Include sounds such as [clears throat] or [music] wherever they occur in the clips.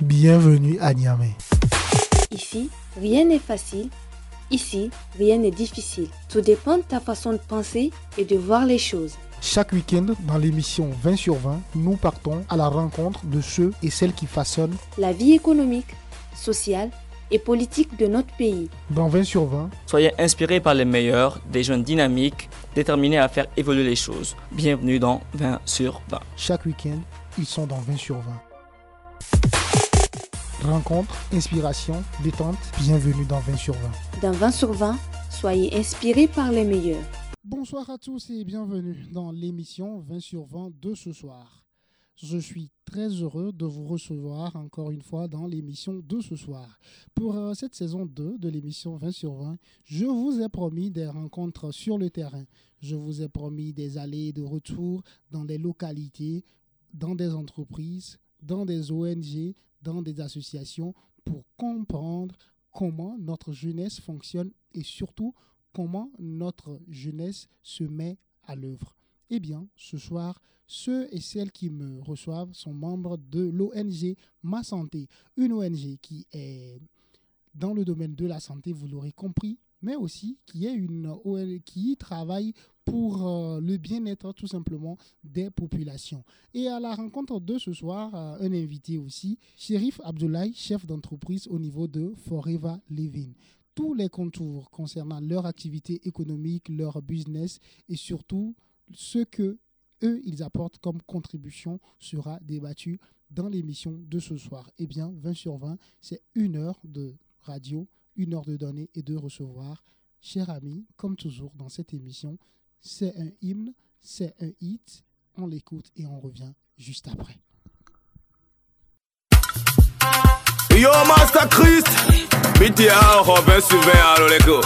Bienvenue à Niamey. Ici, rien n'est facile. Ici, rien n'est difficile. Tout dépend de ta façon de penser et de voir les choses. Chaque week-end, dans l'émission 20 sur 20, nous partons à la rencontre de ceux et celles qui façonnent la vie économique, sociale et politique de notre pays. Dans 20 sur 20, soyez inspirés par les meilleurs, des jeunes dynamiques, déterminés à faire évoluer les choses. Bienvenue dans 20 sur 20. Chaque week-end, ils sont dans 20 sur 20. Rencontre, inspiration, détente, bienvenue dans 20 sur 20. Dans 20 sur 20, soyez inspirés par les meilleurs. Bonsoir à tous et bienvenue dans l'émission 20 sur 20 de ce soir. Je suis très heureux de vous recevoir encore une fois dans l'émission de ce soir. Pour euh, cette saison 2 de l'émission 20 sur 20, je vous ai promis des rencontres sur le terrain. Je vous ai promis des allées et de retours dans des localités, dans des entreprises, dans des ONG, dans des associations pour comprendre comment notre jeunesse fonctionne et surtout comment notre jeunesse se met à l'œuvre. Eh bien, ce soir, ceux et celles qui me reçoivent sont membres de l'ONG Ma Santé, une ONG qui est dans le domaine de la santé, vous l'aurez compris, mais aussi qui est une qui travaille pour euh, le bien-être tout simplement des populations. Et à la rencontre de ce soir, euh, un invité aussi, Shérif Abdoulaye, chef d'entreprise au niveau de Forever Living. Tous les contours concernant leur activité économique, leur business et surtout ce que eux ils apportent comme contribution sera débattu dans l'émission de ce soir. Eh bien, 20 sur 20, c'est une heure de radio, une heure de donner et de recevoir. Chers amis, comme toujours dans cette émission, c'est un hymne, c'est un hit. On l'écoute et on revient juste après. Yo, Master Christ, Miti Robin Sylvain, allo les gars.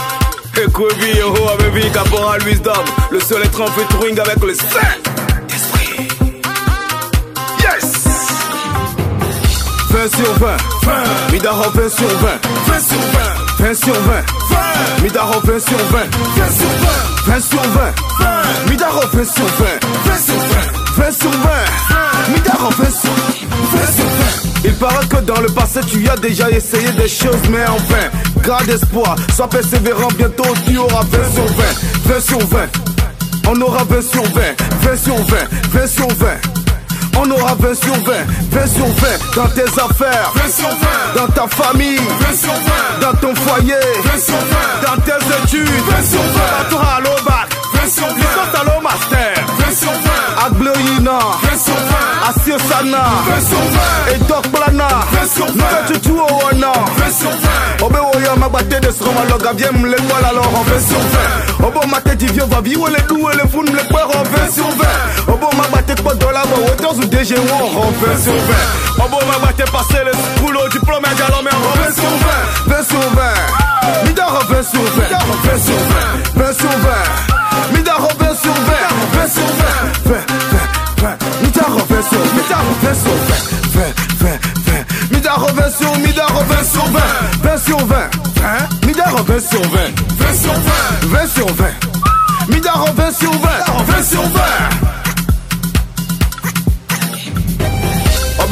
Écoute, yo, baby, Caporal Wisdom, le en featuring avec le. Yes! 20 sur 20, 20, Midaro 20 sur 20, 20 sur 20, 20 sur 20, 20, Midaro 20 sur 20, 20 sur 20, 20 sur 20, 20, Midaro 20 sur 20, 20 sur 20, 20 sur 20, Midaro 20 sur 20 sur 20. Il paraît que dans le passé tu as déjà essayé des choses mais en vain Garde espoir, sois persévérant, bientôt tu auras 20 sur 20 20 sur 20 On aura 20 sur 20 20 sur 20 20 sur 20 on aura 20 sur 20, 20 sur 20 dans tes affaires, 20 sur 20 dans ta famille, 20 sur 20 dans ton foyer, 20 sur 20 dans tes études, 20 sur 20 à toi à l'OBAC, 20 sur 20 licence à l'eau master, 20 sur 20 à Gloyina, 20 sur 20 à Siosana, 20 sur 20 et Doc Plana, 20 sur 20 nous tu au Wana, 20 sur 20 Obe Oya Magbate de Sromaloga, viens me l'école alors en 20 sur 20 Obo Mate di vieux va vivre les doués, les fous, les pères en 20 sur 20 Obo Magbate quoi de la voix, hauteur ou DG en 20 sur 20 Obo Magbate passer les scoules au diplôme et galon mais en 20 sur 20 20 sur 20 Midar en 20 sur 20 20 sur 20 20 sur 20 Midar en 20 sur 20 20 sur 20 20 20 20 Midar en 20 sur 20 20 sur 20 20 20 20 Midar en 20 sur Midar en 20 sur 20 20 sur 20 20 Midar en 20 sur 20 20 sur 20 20 sur 20 Midar en 20 sur 20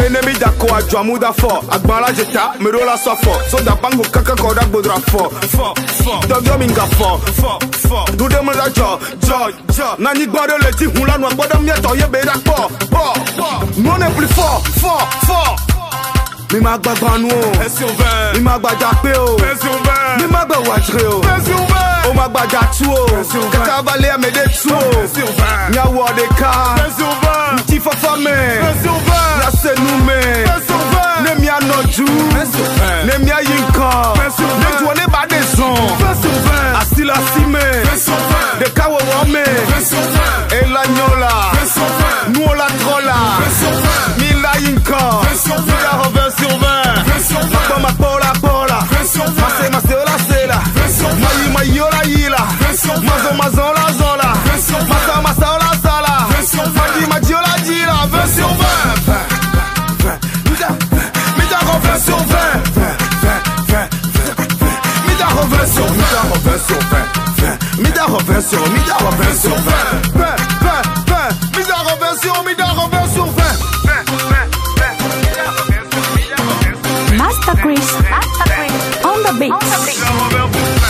20 sur 20 Obenemi dako adwa muda fo. Agbala jeta merola so fo. So da bango kaka koda bodra fo. Fo fo. Dogyo minga fo. Fo fo. Dude mo jo jo jo. Nani gbore le ti hun lanu agbodo mi eto ye be da po Po Non est plus fort fort fort Mi ma gba gbanu o. Mi ma gba jape o. Mi ma gba wajire o. O ma gba jatu o. Kaka bale amede tu o. De ka. Nti fafa me Nya se nu me Ne mi anoju Ne mi ayinkan Ne juwa ne ba de zon Asila si me De ka wo wo me E la nyola Nu o la trola Mi la yinkan Mi la reven sur 20 Makpa makpa ola pola Mase mase ola sela Mayi mayi ola yila Mazo mazo ola zola Masa masa ola sala Maji maji ola jila 20 sur 20 Mida reven sur 20 Mida reven sur 20 Mida reven sur 20 Mida reven sur Mida reven sur 20 20 20 Mida reven sur Mida reven sur 20 Chris. On the beat.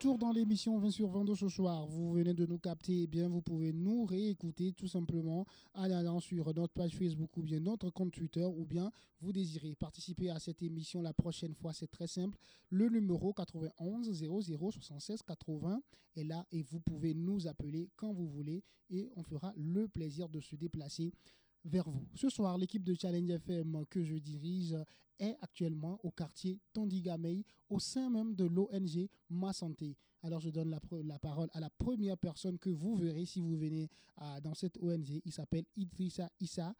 Retour dans l'émission 20 sur 22 ce soir. Vous venez de nous capter, eh bien vous pouvez nous réécouter tout simplement en allant sur notre page Facebook ou bien notre compte Twitter ou bien vous désirez participer à cette émission la prochaine fois, c'est très simple. Le numéro 91 00 76 80 est là et vous pouvez nous appeler quand vous voulez et on fera le plaisir de se déplacer vers vous. Ce soir, l'équipe de Challenge FM que je dirige est actuellement au quartier Tondigamei, au sein même de l'ONG Ma Santé. Alors je donne la, parole à la première personne que vous verrez si vous venez dans cette ONG. Il s'appelle Idrissa Issa.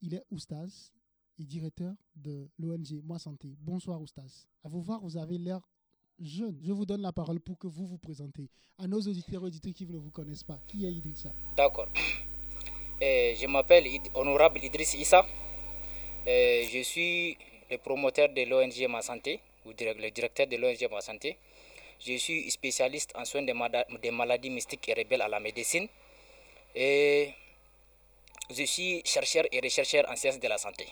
Il est Oustaz et directeur de l'ONG Ma Santé. Bonsoir Oustaz. À vous voir, vous avez l'air jeune. Je vous donne la parole pour que vous vous présentez. À nos auditeurs et auditrices qui ne vous connaissent pas, qui est Idrissa? D'accord. Je m'appelle Honorable Idriss Issa. Je suis le promoteur de l'ONG Ma Santé, ou le directeur de l'ONG Ma Santé. Je suis spécialiste en soins des maladies mystiques et rebelles à la médecine. Et je suis chercheur et rechercheur en sciences de la santé,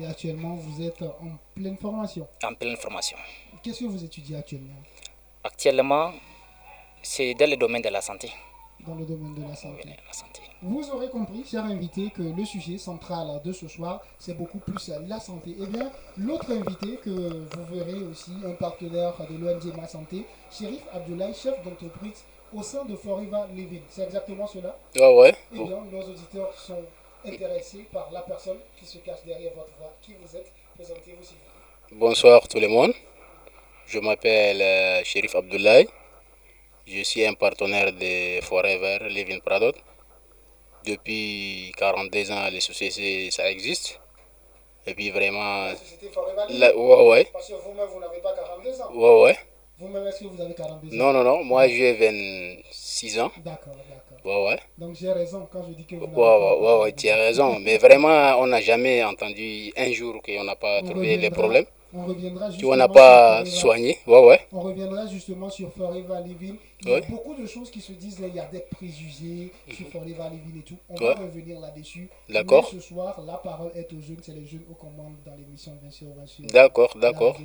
Et actuellement, vous êtes en pleine formation. en pleine formation. Qu'est-ce que vous étudiez actuellement? Actuellement, c'est dans le domaine de la santé. dans le domaine de la santé La santé. Vous aurez compris, cher invité, que le sujet central de ce soir, c'est beaucoup plus la santé. Eh bien, l'autre invité que vous verrez aussi, un partenaire de l'ONG Ma Santé, Shérif Abdoulaye, chef d'entreprise au sein de Forever Living. C'est exactement cela Ouais, ouais. Eh bien, nos auditeurs sont intéressés par la personne qui se cache derrière votre voix. Qui vous êtes Présentez-vous s'il vous plaît. Bonsoir tout le monde. Je m'appelle euh, Shérif Abdoulaye. Je suis un partenaire de Forever Living Pradot. Depuis 42 ans, les sociétés, ça existe. Et puis vraiment, là, ouais, ouais, Parce que vous-même, vous n'avez pas 42 ans. ouais, ouais. Vous-même, est-ce que vous avez 42 ans Non, non, non, moi j'ai 26 ans. D'accord, d'accord. Ouais, ouais. Donc j'ai raison quand je dis que vous Ouais, n'avez ouais, pas ouais, ouais, tu as raison. Mais vraiment, on n'a jamais entendu un jour qu'on n'a pas On trouvé les problèmes, On reviendra justement n'a sur pas Forever- soigné. Ouais, ouais. On reviendra justement sur Forever Living. Il y a Ouais. beaucoup de choses qui se disent là, il y a des préjugés sur Forever Living et tout. On Ouais. va revenir là-dessus. D'accord. Ce soir, la parole est aux jeunes, c'est les jeunes aux commandes dans l'émission bien sûr, bien sûr. D'accord, d'accord.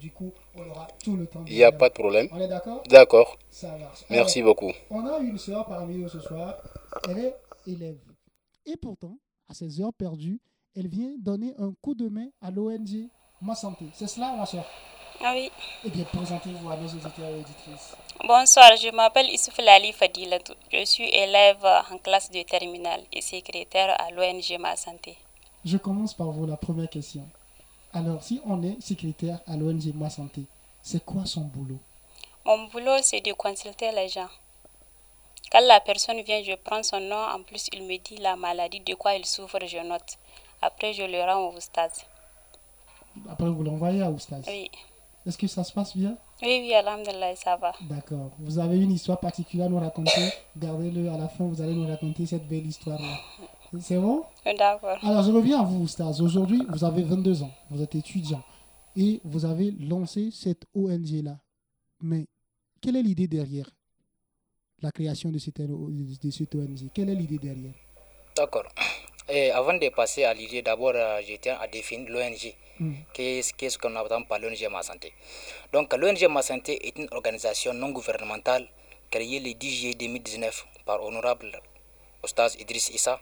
Du coup, on aura tout le temps. Il n'y a pas de problème. On est d'accord? D'accord. Ça marche. Merci Alors, beaucoup. On a une sœur parmi nous ce soir. Elle est élève. Et pourtant, à ses heures perdues, elle vient donner un coup de main à l'ONG Ma Santé. C'est cela, ma soeur Ah oui. Eh bien, présentez-vous à nos auditeurs et auditrices. Bonsoir, je m'appelle Issouf Lali Fadilatou. Je suis élève en classe de terminale et secrétaire à l'ONG Ma Santé. Je commence par vous la première question. Alors, si on est secrétaire à l'ONG Ma Santé, c'est quoi son boulot? Mon boulot, c'est de consulter les gens. Quand la personne vient, je prends son nom. En plus, il me dit la maladie, de quoi il souffre, je note. Après, je le rends au stade. Après, vous l'envoyez à Oustaz. Oui. Est-ce que ça se passe bien? Oui, oui, alhamdulillah, ça va. D'accord. Vous avez une histoire particulière à nous raconter? Gardez-le à la fin, vous allez nous raconter cette belle histoire-là. C'est bon? D'accord. Alors, je reviens à vous, Oustaz. Aujourd'hui, vous avez 22 ans, vous êtes étudiant et vous avez lancé cette ONG-là. Mais quelle est l'idée derrière la création de cette, de cette ONG Quelle est l'idée derrière? D'accord. Et avant de passer à l'idée, d'abord, euh, je tiens à définir l'ONG. Qu'est-ce qu'on entend par l'ONG Ma Santé Donc, l'ONG Ma Santé est une organisation non gouvernementale créée le 10 juillet 2019 par Honorable Ostaz Idriss Issa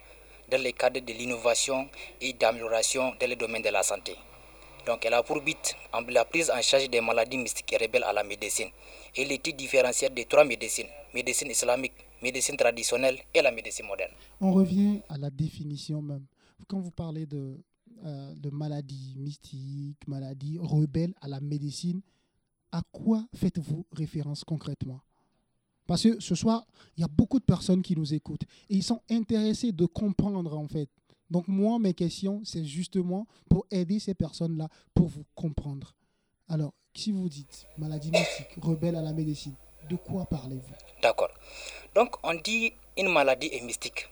dans le cadre de l'innovation et d'amélioration dans le domaine de la santé. Donc, elle a pour but la prise en charge des maladies mystiques et rebelles à la médecine et l'étude différentielle de trois médecines médecine islamique, médecine traditionnelle et la médecine moderne. On revient à la définition même. Quand vous parlez de, euh, de maladies mystiques, maladies rebelles à la médecine, à quoi faites-vous référence concrètement? Parce que ce soir, il y a beaucoup de personnes qui nous écoutent et ils sont intéressés de comprendre en fait. Donc moi, mes questions, c'est justement pour aider ces personnes-là, pour vous comprendre. Alors, si vous dites maladie mystique, rebelle à la médecine, de quoi parlez-vous? D'accord. Donc, on dit une maladie est mystique.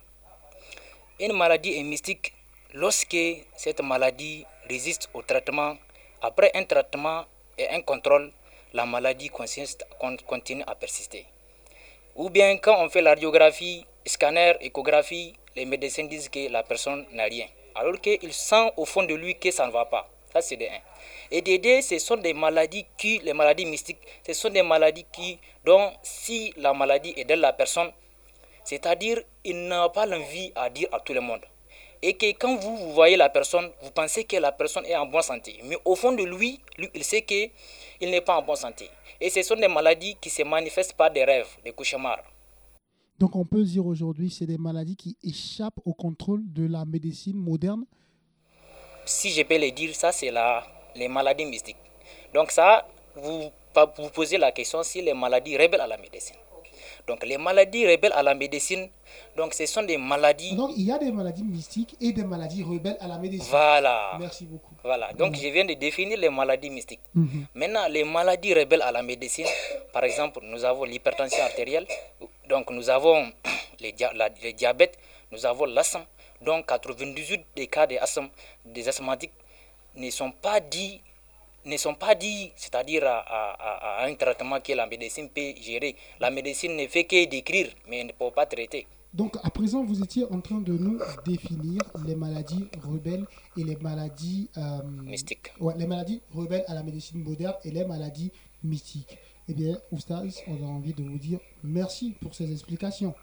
Une maladie est mystique lorsque cette maladie résiste au traitement. Après un traitement et un contrôle, la maladie continue à persister. Ou bien quand on fait la radiographie, scanner, échographie, les médecins disent que la personne n'a rien. Alors qu'il sent au fond de lui que ça ne va pas. Ça, c'est de 1. Et de deux, ce sont des maladies qui, les maladies mystiques, ce sont des maladies qui, dont si la maladie est de la personne, c'est-à-dire il n'a pas l'envie à dire à tout le monde. Et que quand vous, vous voyez la personne, vous pensez que la personne est en bonne santé. Mais au fond de lui, lui il sait qu'il n'est pas en bonne santé. Et ce sont des maladies qui se manifestent par des rêves, des cauchemars. Donc on peut dire aujourd'hui c'est des maladies qui échappent au contrôle de la médecine moderne? Si je peux le dire, ça c'est la, les maladies mystiques. Donc ça, vous vous posez la question si les maladies rebelles à la médecine. Donc les maladies rebelles à la médecine, donc ce sont des maladies. Donc il y a des maladies mystiques et des maladies rebelles à la médecine. Voilà. Merci beaucoup. Voilà. Donc je viens de définir les maladies mystiques. Mhm. Maintenant, les maladies rebelles à la médecine, par exemple, nous avons l'hypertension artérielle, donc nous avons [clears throat] les dia- la- le diabète, nous avons l'asthme. Donc 98 des cas d'asthme, des asthmatiques ne sont pas dits ne sont pas dits, c'est-à-dire à, à- à- à un traitement que la médecine peut gérer. La médecine ne fait que décrire, mais elle ne peut pas traiter. Donc à présent vous étiez en train de nous définir les maladies rebelles et les maladies euh, Mystiques. Ouais, les maladies rebelles à la médecine moderne et les maladies mystiques. Eh bien, Oustaz, on a envie de vous dire merci pour ces explications.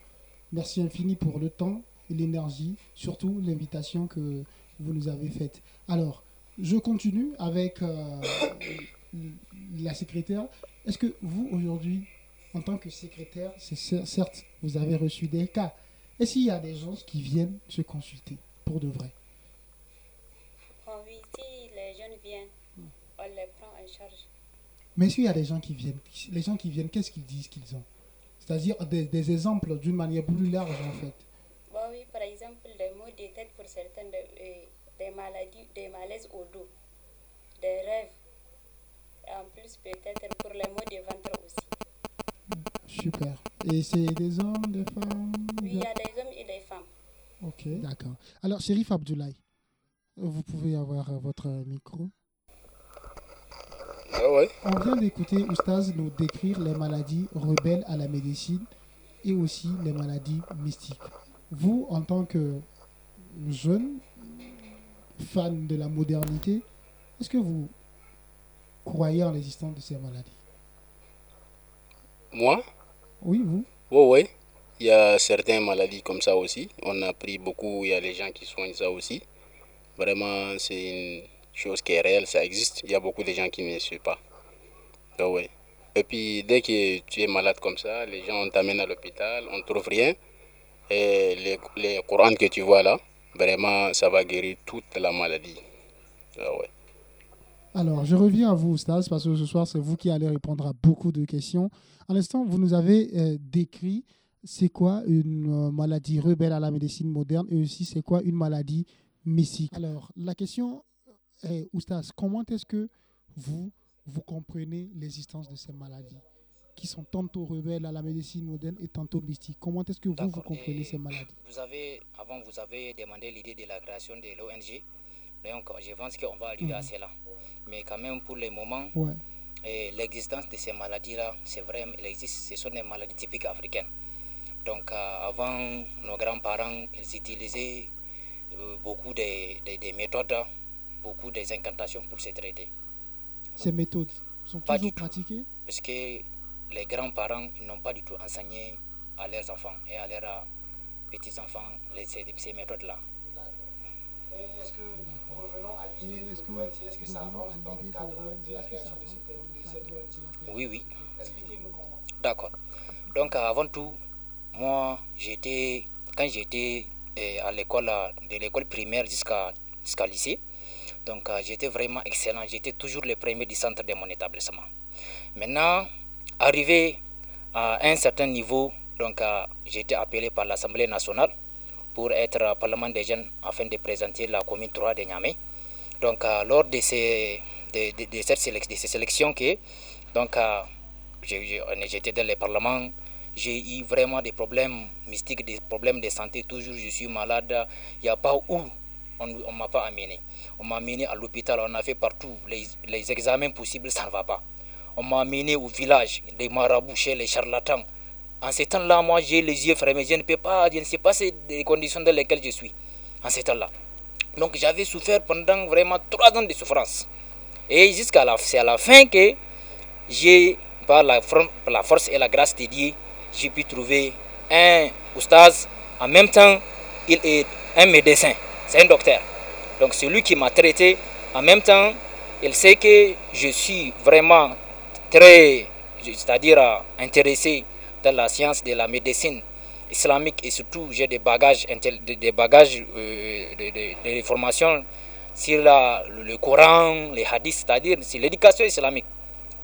Merci infini pour le temps et l'énergie, surtout l'invitation que vous nous avez faite. Alors, je continue avec euh, [coughs] la secrétaire. Est-ce que vous, aujourd'hui, en tant que secrétaire, certes, vous avez reçu des cas. Est-ce qu'il y a des gens qui viennent se consulter pour de vrai? Oui, si les jeunes viennent, on les prend en charge. Mais s'il y a des gens qui viennent, les gens qui viennent, qu'est-ce qu'ils disent qu'ils ont? C'est-à-dire des, des exemples d'une manière plus large en fait. Bon, oui, par exemple, des maux de tête pour certaines, des, euh, des maladies, des malaises au dos, des rêves. Et en plus, peut-être pour les maux de ventre aussi. Super. Et c'est des hommes, des femmes? Oui, il y a des hommes et des femmes. Ok, d'accord. Alors, Shérif Abdoulaye, vous pouvez avoir euh, votre micro. Ah ouais. On vient d'écouter Oustaz nous décrire les maladies rebelles à la médecine et aussi les maladies mystiques. Vous, en tant que jeune fan de la modernité, est-ce que vous croyez en l'existence de ces maladies? Moi? Oui, vous Oui, oui. Il y a certaines maladies comme ça aussi. On a pris beaucoup, il y a les gens qui soignent ça aussi. Vraiment, c'est une chose qui est réelle, ça existe. Il y a beaucoup de gens qui ne le suivent pas. Ouais. Et puis, dès que tu es malade comme ça, les gens t'amènent à l'hôpital, on ne trouve rien. Et les, les courants que tu vois là, vraiment, ça va guérir toute la maladie. Ah. Alors, je reviens à vous, Stas, parce que ce soir, c'est vous qui allez répondre à beaucoup de questions. À l'instant, vous nous avez euh, décrit c'est quoi une euh, maladie rebelle à la médecine moderne et aussi c'est quoi une maladie mystique. Alors, la question est, Oustas, comment est-ce que vous, vous comprenez l'existence de ces maladies? Qui sont tantôt rebelles à la médecine moderne et tantôt mystiques Comment est-ce que vous, vous comprenez Et ces maladies? Vous avez, avant, vous avez demandé l'idée de la création de l'ONG. Donc, je pense qu'on va arriver à Mhm. cela. Mais quand même, pour le moment, Ouais. et l'existence de ces maladies-là, c'est vrai, il existe, ce sont des maladies typiques africaines. Donc, euh, avant, nos grands-parents, ils utilisaient euh, beaucoup des de, des méthodes, beaucoup des incantations pour se traiter. Ces méthodes sont Pas toujours pratiquées? Parce que les grands-parents n'ont pas du tout enseigné à leurs enfants et à leurs euh, petits-enfants les- ces, ces méthodes-là. Est-ce que, revenons à l'idée de l'ONG, est-ce que ça dans le cadre de la création de cette, de cette ONG Oui, oui. Expliquez-nous comment. D'accord. Donc euh, avant tout, moi j'étais quand j'étais euh, à l'école de l'école primaire jusqu'à jusqu'à lycée, donc j'étais vraiment excellent. J'étais toujours le premier du centre de mon établissement. Maintenant, arrivé à un certain niveau, donc euh, j'ai été appelé par l'Assemblée nationale pour être parlement des jeunes afin de présenter la commune 3 de Niamey. Donc euh, lors de ces de, cette de ces sélections que donc euh, j'étais dans le parlement, j'ai eu vraiment des problèmes mystiques, des problèmes de santé. Toujours, je suis malade. Il n'y a pas où on ne m'a pas amené. On m'a amené à l'hôpital, on a fait partout les, les examens possibles, ça ne va pas. M'a amené au village, des marabouts les charlatans. En ces temps-là, moi, j'ai les yeux fermés. Je ne peux pas, je ne sais pas les conditions dans lesquelles je suis. En ces temps-là. Donc, j'avais souffert pendant vraiment trois ans de souffrance. Et jusqu'à la, c'est à la fin que j'ai, par la, la, force et la grâce de Dieu, j'ai pu trouver un oustaz. En même temps, il est un médecin. C'est un docteur. Donc, c'est lui qui m'a traité. En même temps, il sait que je suis vraiment très, c'est-à-dire intéressé dans la science de la médecine islamique et surtout j'ai des bagages, des bagages euh, de, formations sur la, le, Coran, les hadiths, c'est-à-dire sur l'éducation islamique.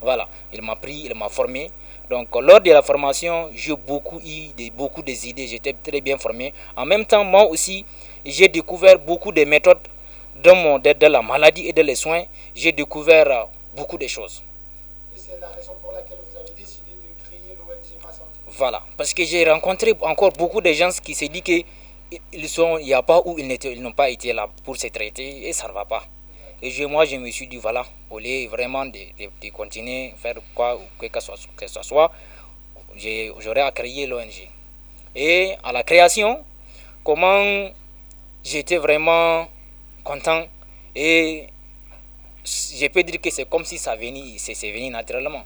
Voilà, il m'a pris, il m'a formé. Donc lors de la formation, j'ai beaucoup eu beaucoup des idées, j'étais très bien formé. En même temps, moi aussi, j'ai découvert beaucoup de méthodes dans, mon, dans la maladie et dans les soins. J'ai découvert beaucoup de choses. C'est la raison pour laquelle vous avez décidé de créer l'ONG. Voilà, parce que j'ai rencontré encore beaucoup de gens qui se disent qu'il n'y a pas où ils n'ont pas été là pour se traiter et ça ne va pas. Et je, moi, je me suis dit, voilà, au lieu vraiment de, continuer, faire quoi que, que, soit, que ce soit, j'aurais à créer l'ONG. Et à la création, comment j'étais vraiment content et je peux dire que c'est comme si ça venait, c'est venu naturellement.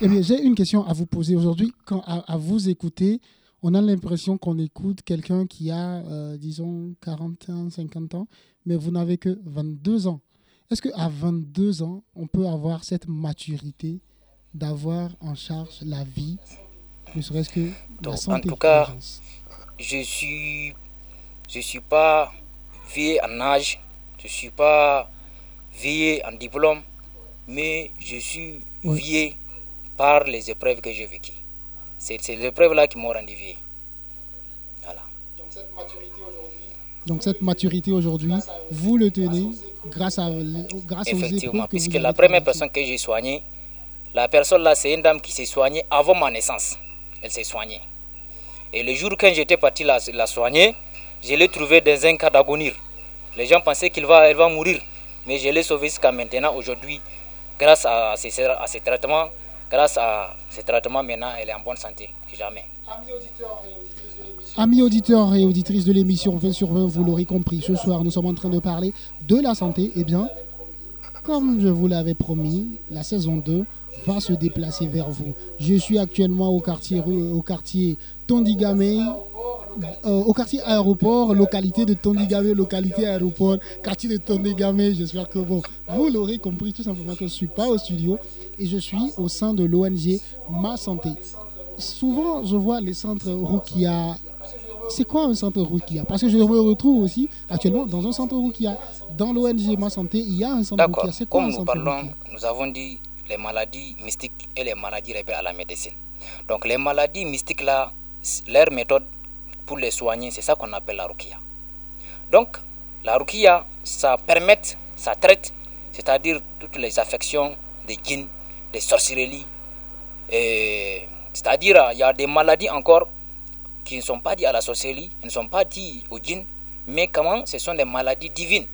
Eh bien, j'ai une question à vous poser aujourd'hui. Quand à, vous écouter, on a l'impression qu'on écoute quelqu'un qui a, euh, disons, 40 ans, 50 ans, mais vous n'avez que 22 ans. Est-ce qu'à 22 ans, on peut avoir cette maturité d'avoir en charge la vie, ne serait-ce que la santé En tout cas, je suis, je suis pas vieux en âge, je suis pas vieux en diplôme, mais je suis vieux par les épreuves que j'ai vécues. C'est ces épreuves-là qui m'ont rendu vieux. Voilà. Donc cette maturité aujourd'hui, Donc cette maturité aujourd'hui, vous le tenez grâce, à, grâce aux épreuves que puisque la première personne que j'ai soignée, la personne là, c'est une dame qui s'est soignée avant ma naissance. Elle s'est soignée. Et le jour quand j'étais parti la, la soigner, je l'ai trouvée dans un cas d'agonie. Les gens pensaient qu'elle va, va mourir. Mais je l'ai sauvée jusqu'à maintenant. Aujourd'hui, grâce à ces, à ces traitements, grâce à ces traitements, maintenant, elle est en bonne santé. Jamais. Amis auditeurs et auditrices de l'émission 20 sur 20, vous l'aurez compris, ce soir nous sommes en train de parler de la santé. Eh bien, comme je vous l'avais promis, la saison 2 va se déplacer vers vous. Je suis actuellement au quartier, au quartier Tondigame, au quartier aéroport, localité de Tondigame, localité aéroport, quartier de Tondigame. J'espère que bon, vous l'aurez compris tout simplement que je ne suis pas au studio et je suis au sein de l'ONG Ma Santé. Souvent, je vois les centres Rukia. C'est quoi un centre Rukia? Parce que je me retrouve aussi actuellement dans un centre Rukia. Dans l'ONG Ma Santé, il y a un centre Rukia. C'est quoi un centre nous parlons, Nous avons dit les maladies mystiques et les maladies révélées à la médecine. Donc les maladies mystiques là, leur méthode pour les soigner, c'est ça qu'on appelle la rukia. Donc, la rukia, ça permet, ça traite, c'est-à-dire toutes les affections des djinns, des sorcelleries. C'est-à-dire, il y a des maladies encore qui ne sont pas dites à la sorcellerie, ne sont pas dites au djinn, mais comment ce sont des maladies divines.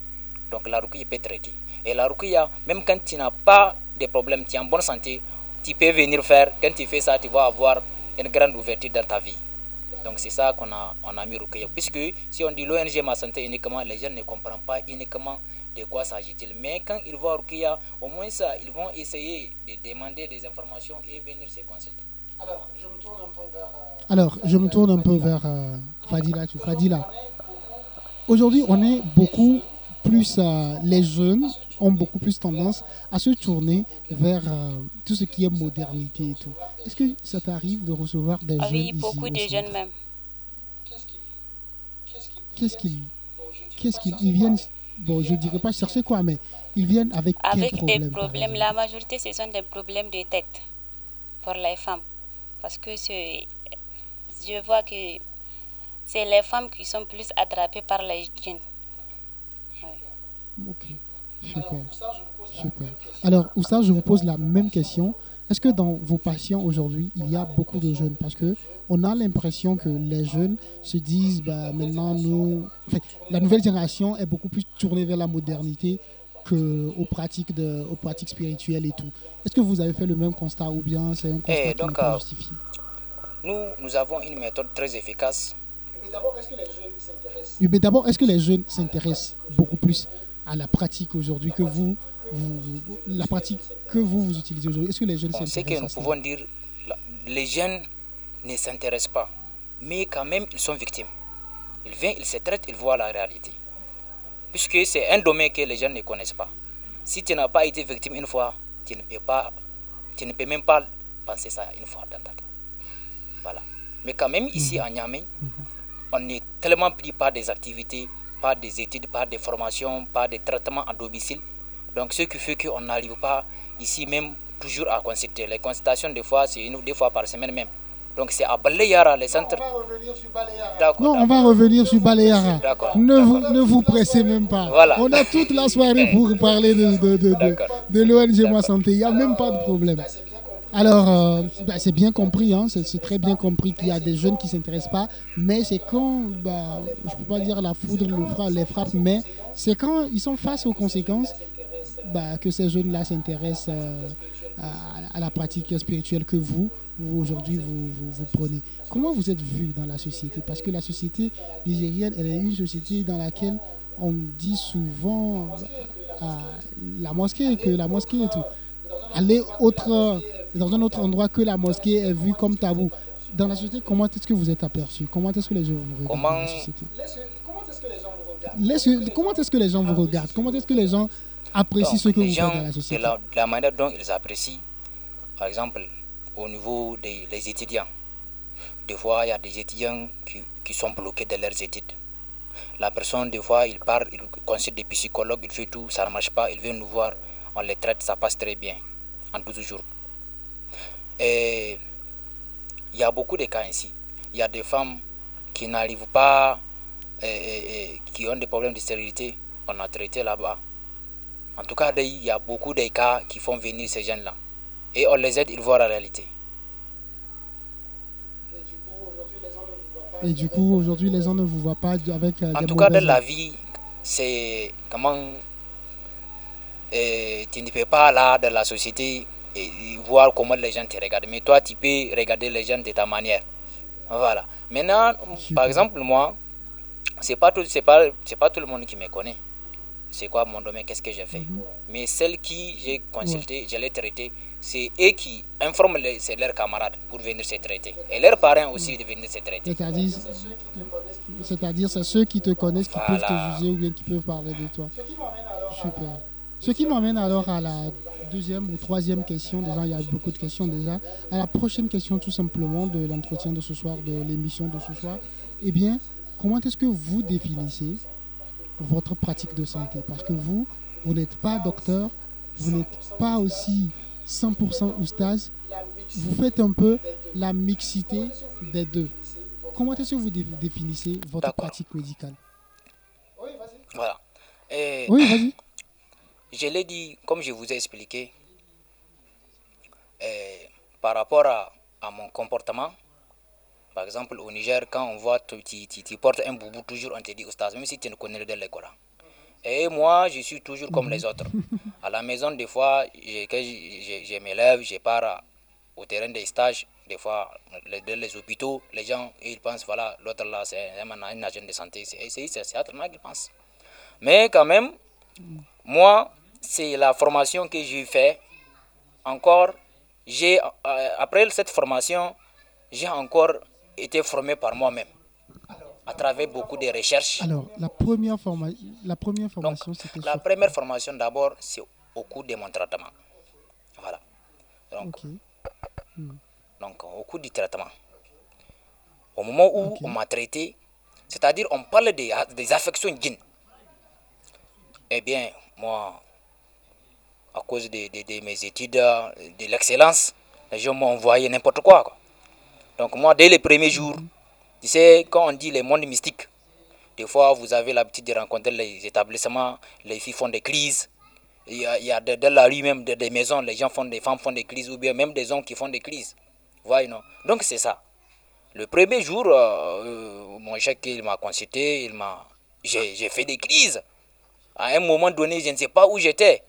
Donc, la rukia peut traiter. Et la rukia, même quand tu n'as pas de problème, tu es en bonne santé, tu peux venir faire. Quand tu fais ça, tu vas avoir une grande ouverture dans ta vie. Donc c'est ça qu'on a, on a mis Rukia. Puisque si on dit l'ONG Ma Santé uniquement, les gens ne comprennent pas uniquement de quoi s'agit-il. Mais quand ils voient Rukia, au moins ça, ils vont essayer de demander des informations et venir se consulter. Alors, je me tourne un peu vers, euh, Alors, je me tourne un peu vers euh, Fadila. Fadila. Aujourd'hui, on est beaucoup plus euh, les jeunes ont beaucoup plus tendance à se tourner vers euh, tout ce qui est modernité et tout. Est-ce que ça t'arrive de recevoir des ah jeunes Oui, beaucoup de jeunes même. Qu'est-ce qu'ils qu'est-ce qu'ils ils viennent bon je dirais pas chercher quoi mais ils viennent avec avec quel problème, des problèmes. la majorité ce sont des problèmes de tête pour les femmes. Parce que je vois que c'est les femmes qui sont plus attrapées par les jeunes. Ok, super. super. Alors, ça, je vous pose la même question. Est-ce que dans vos patients aujourd'hui, il y a beaucoup de jeunes? Parce que on a l'impression que les jeunes se disent, bah, maintenant, nous, la nouvelle génération est beaucoup plus tournée vers la modernité qu'aux pratiques, de, aux pratiques spirituelles et tout. Est-ce que vous avez fait le même constat ou bien c'est un constat Eh, qui donc, n'est pas euh, justifié? Nous, nous avons une méthode très efficace. Mais d'abord, est-ce que les jeunes s'intéressent beaucoup plus? À la pratique aujourd'hui que vous, vous- vous- la pratique que vous, vous utilisez aujourd'hui Est-ce que les jeunes Bon, ce s'intéressent que nous pouvons dire, les jeunes ne s'intéressent pas, mais quand même ils sont victimes. Ils viennent, ils se traitent, ils voient la réalité. Puisque c'est un domaine que les jeunes ne connaissent pas. Si tu n'as pas été victime une fois, tu ne peux pas, tu ne peux même pas penser ça une fois dans ta tête. Voilà. Mais quand même ici à Niamey, on est tellement pris par des activités, par des études, par des formations, par des traitements à domicile. Donc ce qui fait qu'on n'arrive pas ici même toujours à consulter. Les consultations des fois, c'est une ou deux fois par semaine même. Donc c'est à Balayara, les centres. D'accord. Non, on va revenir sur Baléara. D'accord, Ne vous, ne vous pressez même pas. Voilà. On a toute la soirée pour parler de, de, de, de l'ONG Ma Santé. Il n'y a même pas de problème. Alors, euh, bah, c'est bien compris, hein, c'est très bien compris qu'il y a des jeunes qui ne s'intéressent pas, mais c'est quand, bah, je ne peux pas dire la foudre les frappe, mais c'est quand ils sont face aux conséquences bah, que ces jeunes-là s'intéressent euh, à, la pratique spirituelle que vous, aujourd'hui, vous, prenez. Comment vous êtes vu dans la société? Parce que la société nigérienne, elle est une société dans laquelle on dit souvent la mosquée, que la mosquée et tout. Aller autre, dans un autre endroit que la mosquée est vue comme tabou. Dans la société, comment est-ce que vous êtes aperçu? Comment est-ce que les gens vous regardent dans la Comment- société? Comment est-ce que les gens vous regardent? Comment est-ce que les gens apprécient Donc, ce que vous gens, faites dans la de société? la, de la manière dont ils apprécient, par exemple, au niveau des les étudiants, des fois, il y a des étudiants qui, qui sont bloqués dans leurs études. La personne, des fois, il part, il consulte des psychologues, il fait tout, ça ne marche pas, il vient nous voir, on les traite, ça passe très bien, en 12 jours. Et il y a beaucoup de cas ici. Il y a des femmes qui n'arrivent pas, et- et- et qui ont des problèmes de stérilité, on a traité là-bas. En tout cas, il y a beaucoup de cas qui font venir ces jeunes-là. Et on les aide, ils voient la réalité. Et du coup, aujourd'hui, les gens ne vous voient pas avec euh, En des tout cas, dans la vie, c'est comment tu ne peux pas là dans la société et, voir comment les gens te regardent. Mais toi, tu peux regarder les gens de ta manière. Voilà. Maintenant, par exemple, moi, c'est pas tout, c'est pas, c'est pas tout le monde qui me connaît. C'est quoi mon domaine, qu'est-ce que j'ai fait? Mais celles qui j'ai consulté, je l'ai traité, c'est eux qui informent les, c'est leurs camarades pour venir se traiter. Et leurs parents aussi de venir se traiter. C'est-à-dire, c'est ceux qui te connaissent qui peuvent te juger ou bien qui peuvent parler de toi. Super. Ce qui m'amène alors à la deuxième ou troisième question. Déjà, il y a beaucoup de questions déjà. À la prochaine question, tout simplement, de l'entretien de ce soir, de l'émission de ce soir. Eh bien, comment est-ce que vous définissez votre pratique de santé? Parce que vous, vous n'êtes pas docteur, vous n'êtes pas aussi 100% oustaz. Vous faites un peu la mixité des deux. Comment est-ce que vous dé- définissez votre pratique médicale? Voilà. Et Oui, vas-y. Je l'ai dit, comme je vous ai expliqué, euh, par rapport à, à mon comportement, par exemple au Niger, quand on voit tu, tu, tu- tu portes un boubou, toujours on te dit Oustaz, même si tu ne connais pas le Coran. Et moi, je suis toujours comme les autres. [laughs] À la maison, des fois, je, je, je- je pars à- au terrain des stages. Des fois, les- dans les hôpitaux, les gens, ils pensent, voilà, l'autre là, c'est un, un agent de santé. C'est c'est- c'est autrement qu'ils pensent. Mais quand même, moi, c'est la formation que j'ai fait. Encore, j'ai euh, après cette formation, j'ai encore été formé par moi-même à travers beaucoup de recherches. Alors, la première, forma- la première formation, c'était La sur... première formation d'abord, c'est au cours de mon traitement. Voilà. Donc, Ok. donc, au cours du traitement, au moment où on m'a traité, c'est-à-dire on parle des, des affections djinns. Eh bien, moi, à cause de, de- de mes études, de l'excellence, les gens m'ont envoyé n'importe quoi, quoi. Donc moi, dès les premiers jours, tu sais, quand on dit les mondes mystiques, des fois, vous avez l'habitude de rencontrer les établissements, les filles font des crises. Il y a, il y a de- la rue même des, maisons, les gens font des femmes font des crises, ou bien même des hommes qui font des crises. Voyez, non? Donc c'est ça. Le premier jour, euh, euh, mon chef, il m'a consulté, il m'a, j'ai fait des crises. À un moment donné, je ne sais pas où j'étais.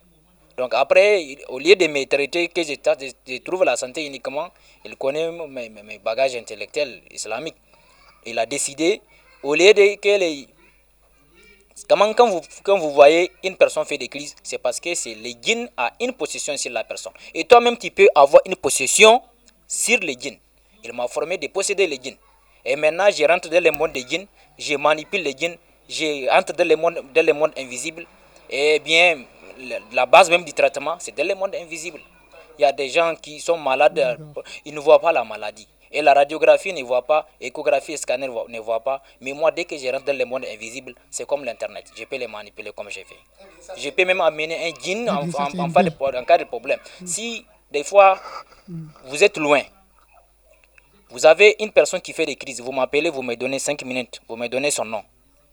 Donc après, au lieu de me traiter que je, trouve la santé uniquement, il connaît mes, bagages intellectuels islamiques. Il a décidé, au lieu de que les quand vous, quand vous voyez une personne faire des crises, c'est parce que c'est le djinn a une possession sur la personne. Et toi-même, tu peux avoir une possession sur le djinn. Il m'a formé de posséder le djinn. Et maintenant, je rentre dans le monde des djinns, je manipule les djinns, je rentre dans le monde, dans le monde invisible. Et bien, la base même du traitement, c'est dans le monde invisible. Il y a des gens qui sont malades, ils ne voient pas la maladie. Et la radiographie ne voit pas, l'échographie et scanner ne voient pas. Mais moi, dès que je rentre dans le monde invisible, c'est comme l'Internet. Je peux les manipuler comme j'ai fait. Je peux même amener un djinn en, en, cas de problème. Si, des fois, vous êtes loin, vous avez une personne qui fait des crises, vous m'appelez, vous me donnez 5 minutes, vous me donnez son nom.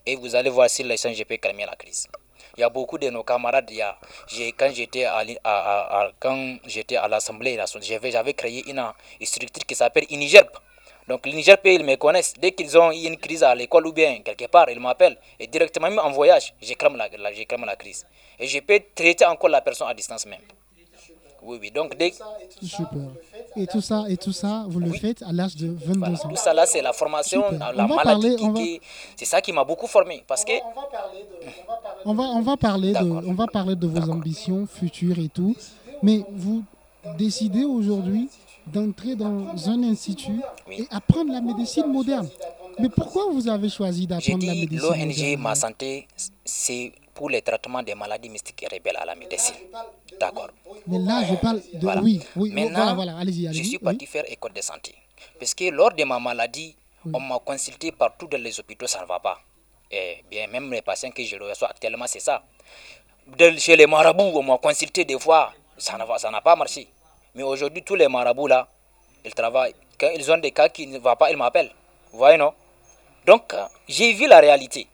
Et vous allez voir si les je peux calmer la crise. Il y a beaucoup de nos camarades, y a, quand j'étais à, quand j'étais à l'Assemblée, j'avais créé une, structure qui s'appelle INIGERP. Donc l'INIGERP, ils me connaissent. Dès qu'ils ont une crise à l'école ou bien quelque part, ils m'appellent. Et directement, même en voyage, je crame la, la, la crise. Et je peux traiter encore la personne à distance même. Oui, oui. Donc, dès... Super. Et tout ça, et tout ça, vous le faites à l'âge de 22 ans. Tout ça là, c'est la formation, la maladie qui, c'est ça qui m'a beaucoup formé, parce que. On va, on va parler de, on va parler de vos ambitions futures et tout, mais vous décidez aujourd'hui d'entrer dans un institut et apprendre la médecine moderne. Mais pourquoi vous avez choisi d'apprendre la médecine moderne? L'ONG Ma Santé, c'est pour les traitements des maladies mystiques et rebelles à la médecine. D'accord. Mais là, je parle de. Oui, oui, Maintenant, voilà, allez-y. je suis parti faire école de santé. Parce que lors de ma maladie, on m'a consulté partout dans les hôpitaux, ça ne va pas. Et bien, même les patients que je reçois actuellement, c'est ça. chez les marabouts, on m'a consulté des fois, ça n'a pas marché. Mais aujourd'hui, tous les marabouts là, ils travaillent. Quand ils ont des cas qui ne vont pas, ils m'appellent. Vous voyez, non? Donc, j'ai vu la réalité.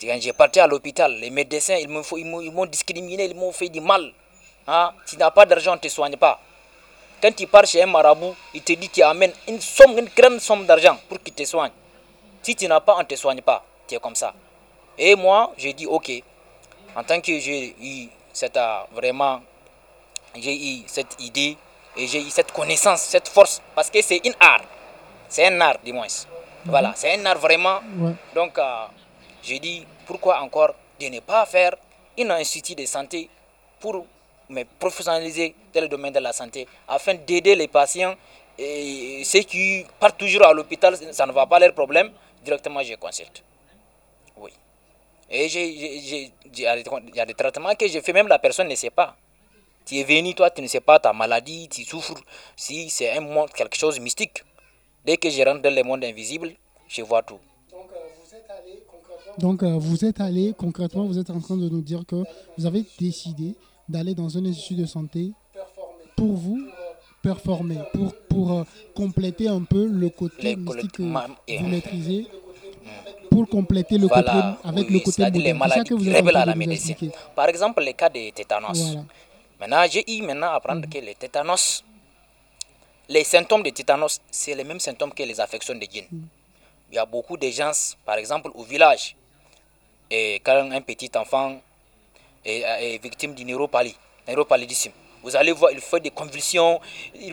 Quand j'ai parti à l'hôpital, les médecins, ils m'ont discriminé, ils m'ont fait du mal. Hein? Tu n'as pas d'argent, on ne te soigne pas. Quand tu pars chez un marabout, il te dit qu'il amène une somme, une grande somme d'argent pour qu'il te soigne. Si tu n'as pas, on ne te soigne pas. Tu es comme ça. Et moi, j'ai dit, ok, en tant que j'ai eu cette, euh, vraiment, j'ai eu cette idée et j'ai eu cette connaissance, cette force, parce que c'est une art. C'est un art, du moins. Voilà, c'est un art vraiment. Donc, euh, j'ai dit, pourquoi encore de ne pas faire une institut de santé pour me professionnaliser dans le domaine de la santé, afin d'aider les patients et ceux qui partent toujours à l'hôpital, ça ne va pas leur problème, directement je consulte. Oui. Et il y a des traitements que j'ai fait, même la personne ne sait pas. Tu es venu, toi, tu ne sais pas ta maladie, tu souffres. Si c'est un monde, quelque chose de mystique, dès que je rentre dans le monde invisible, je vois tout. Donc, euh, vous êtes allé, concrètement, vous êtes en train de nous dire que vous avez décidé d'aller dans un institut de santé pour vous performer, pour, pour euh, compléter un peu le côté mystique que vous maîtrisez, pour compléter le côté avec le côté. Les maladies que vous à la médecine. Par exemple, les cas de tétanos. Maintenant, j'ai eu maintenant à apprendre mm. que les tétanos, les symptômes de tétanos, c'est les mêmes symptômes que les affections de gènes. Mm. Il y a beaucoup de gens, par exemple, au village, et quand un petit enfant est, victime d'une neuropaludisme, vous allez voir, il fait des convulsions,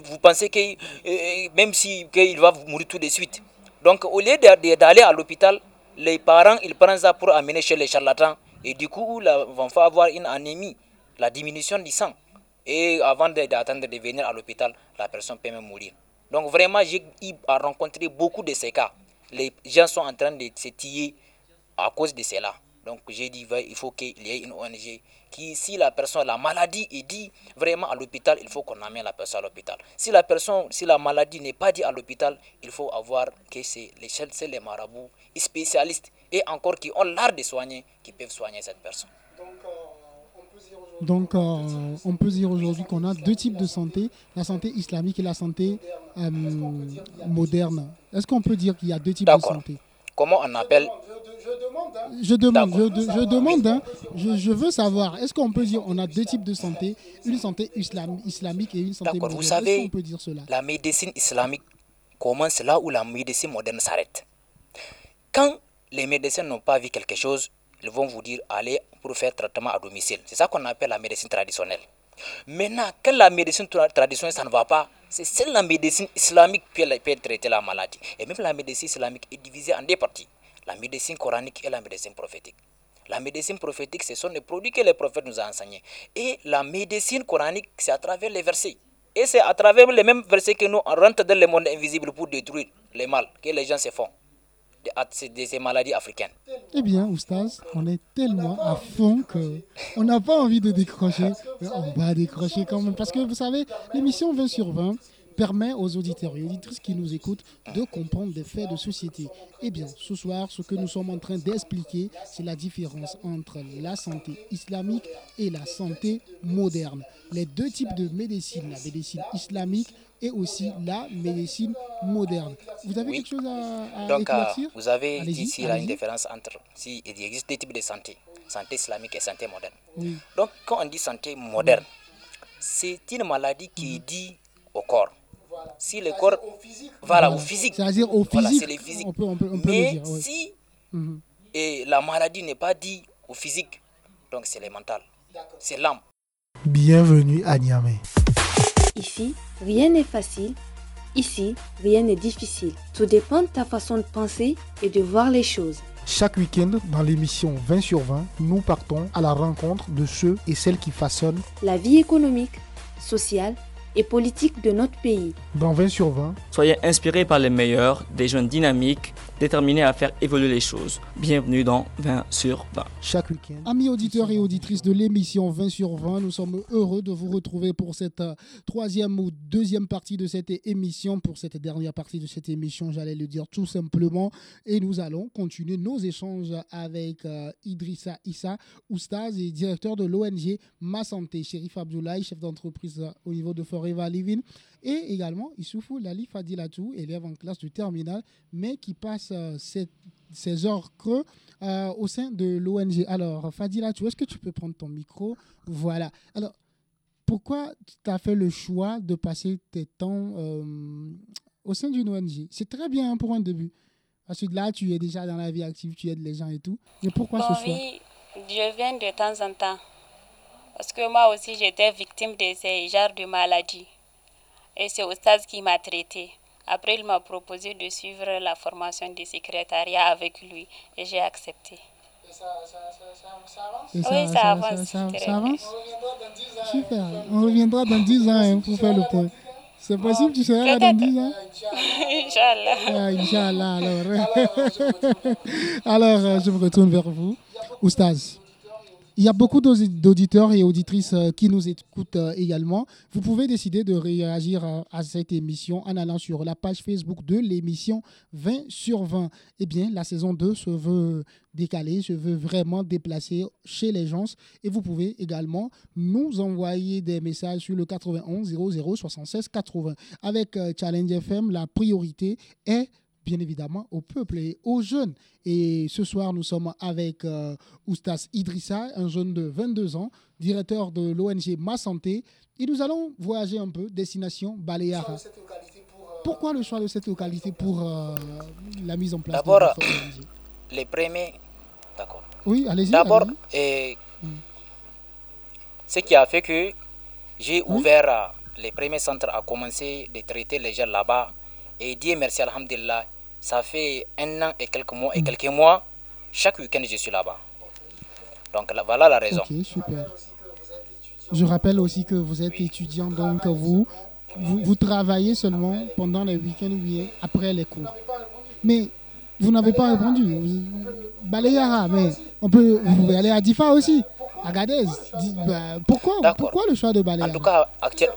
vous pensez que euh, même si il va mourir tout de suite. Donc au lieu d'aller à l'hôpital, les parents ils prennent ça pour amener chez les charlatans et du coup vont avoir une anémie, la diminution du sang. Et avant d'attendre de venir à l'hôpital, la personne peut même mourir. Donc vraiment, j'ai rencontré beaucoup de ces cas. Les gens sont en train de se tirer à cause de cela. Donc j'ai dit, il faut qu'il y ait une ONG qui, si la personne, la maladie est dit vraiment à l'hôpital, il faut qu'on amène la personne à l'hôpital. Si la personne, si la maladie n'est pas dit à l'hôpital, il faut avoir que c'est les, les marabouts spécialistes et encore qui ont l'art de soigner, qui peuvent soigner cette personne. Donc, euh, on peut dire aujourd'hui qu'on a deux types de santé, la santé islamique et la santé euh, moderne. Est-ce qu'on peut dire qu'il y a deux types de santé? Comment on appelle je demande, je, demande, hein. je, veux savoir, est-ce qu'on peut dire on a deux types de santé, une santé islamique et une santé moderne Vous savez, peut dire cela? la médecine islamique commence là où la médecine moderne s'arrête. Quand les médecins n'ont pas vu quelque chose, ils vont vous dire allez pour faire traitement à domicile. C'est ça qu'on appelle la médecine traditionnelle. Maintenant, quand la médecine traditionnelle, ça ne va pas, c'est seule la médecine islamique qui peut traiter la maladie. Et même la médecine islamique est divisée en deux parties. La médecine coranique et la médecine prophétique. La médecine prophétique, ce sont les produits que les prophètes nous ont enseignés. Et la médecine coranique, c'est à travers les versets. Et c'est à travers les mêmes versets que nous rentrons dans le monde invisible pour détruire les mal que les gens se font de, ces maladies africaines. Eh bien, Oustaz, on est tellement à fond que on n'a pas envie de décrocher. On va décrocher quand même. Parce que vous savez, l'émission 20 sur 20, permet aux auditeurs et auditrices qui nous écoutent de comprendre des faits de société. Eh bien, ce soir, ce que nous sommes en train d'expliquer, c'est la différence entre la santé islamique et la santé moderne. Les deux types de médecine, la médecine islamique et aussi la médecine moderne. Vous avez quelque chose à, à Donc, euh, vous avez dit ici là une différence entre, si il existe deux types de santé, santé islamique et santé moderne. Donc, quand on dit santé moderne, c'est une maladie qui est due au corps si le corps voilà, au physique c'est-à-dire au physique c'est le physique on peut, on peut, on peut mais le dire, si Mhm. et la maladie n'est pas due au physique donc c'est le mental c'est l'âme Bienvenue à Niamey. Ici, rien n'est facile. Ici, rien n'est difficile. Tout dépend de ta façon de penser et de voir les choses. Chaque week-end, dans l'émission 20 sur 20, nous partons à la rencontre de ceux et celles qui façonnent La vie économique, sociale et politique de notre pays. dans 20 sur 20 Soyez inspirés par les meilleurs, des jeunes dynamiques, déterminés à faire évoluer les choses. Bienvenue dans 20 sur 20. chaque week-end. Amis auditeurs et auditrices de l'émission 20 sur 20, nous sommes heureux de vous retrouver pour cette euh, troisième ou deuxième partie de cette émission, pour cette dernière partie de cette émission, j'allais le dire tout simplement. Et nous allons continuer nos échanges avec euh, Idrissa Issa, oustaz et directeur de l'ONG Ma Santé, Chérif Abdoulaye, chef d'entreprise euh, au niveau de Forever Living, et également Issoufou Lali Fadilatou, élève en classe de terminale, mais qui passe euh, ses heures creux euh, au sein de l'ONG. Alors, Fadila, tu est-ce que tu peux prendre ton micro? Voilà. Alors, pourquoi tu as fait le choix de passer tes temps euh, au sein d'une ONG C'est très bien hein, pour un début. Parce que là, tu es déjà dans la vie active, tu aides les gens et tout. Mais pourquoi Bon, ce choix? oui, je viens de temps en temps. Parce que moi aussi, j'étais victime de ces genres de maladies. Et c'est Oustaz qui m'a traité. Après, il m'a proposé de suivre la formation de secrétariat avec lui. Et j'ai accepté. Et Oui, ça avance, Ça, très ça bien. avance? Super. On reviendra dans 10 ans hein, pour faire le point. C'est possible, tu seras là dans 10 ans? [laughs] Inch'Allah. Ah, Inch'Allah, alors. [laughs] alors, euh, je me retourne vers vous. Oustaz, il y a beaucoup d'audi- d'auditeurs et auditrices euh, qui nous écoutent euh, également. Vous pouvez décider de réagir euh, à cette émission en allant sur la page Facebook de l'émission 20 sur 20. Eh bien, la saison 2 se veut décalée, se veut vraiment déplacer chez les gens. Et vous pouvez également nous envoyer des messages sur le 91 00 76 80. Avec Challenge FM, la priorité est bien évidemment au peuple et aux jeunes. Et ce soir, nous sommes avec euh, Oustas Idrissa, un jeune de 22 ans, directeur de l'ONG Ma Santé. Et nous allons voyager un peu, destination Baleara. Pourquoi le choix de cette localité pour euh, la mise en place de D'abord, les premiers d'accord Oui, allez-y. D'abord, allez-y. eh, ce qui a fait que j'ai ouvert euh, les premiers centres à commencer de traiter les gens là-bas. Et Dieu merci, Alhamdulillah, ça fait un an et quelques mois, et quelques mois, chaque week-end je suis là-bas. Donc là, voilà la raison. Ok, super. Je rappelle aussi que vous êtes étudiant, donc vous, vous, vous travaillez seulement pendant les week-ends ou après les cours. Mais vous n'avez pas répondu. Balayara, mais on peut, vous pouvez aller à Difa aussi, à Gadez. Bah, pourquoi, pourquoi le choix de En Balayara tout cas, actuel-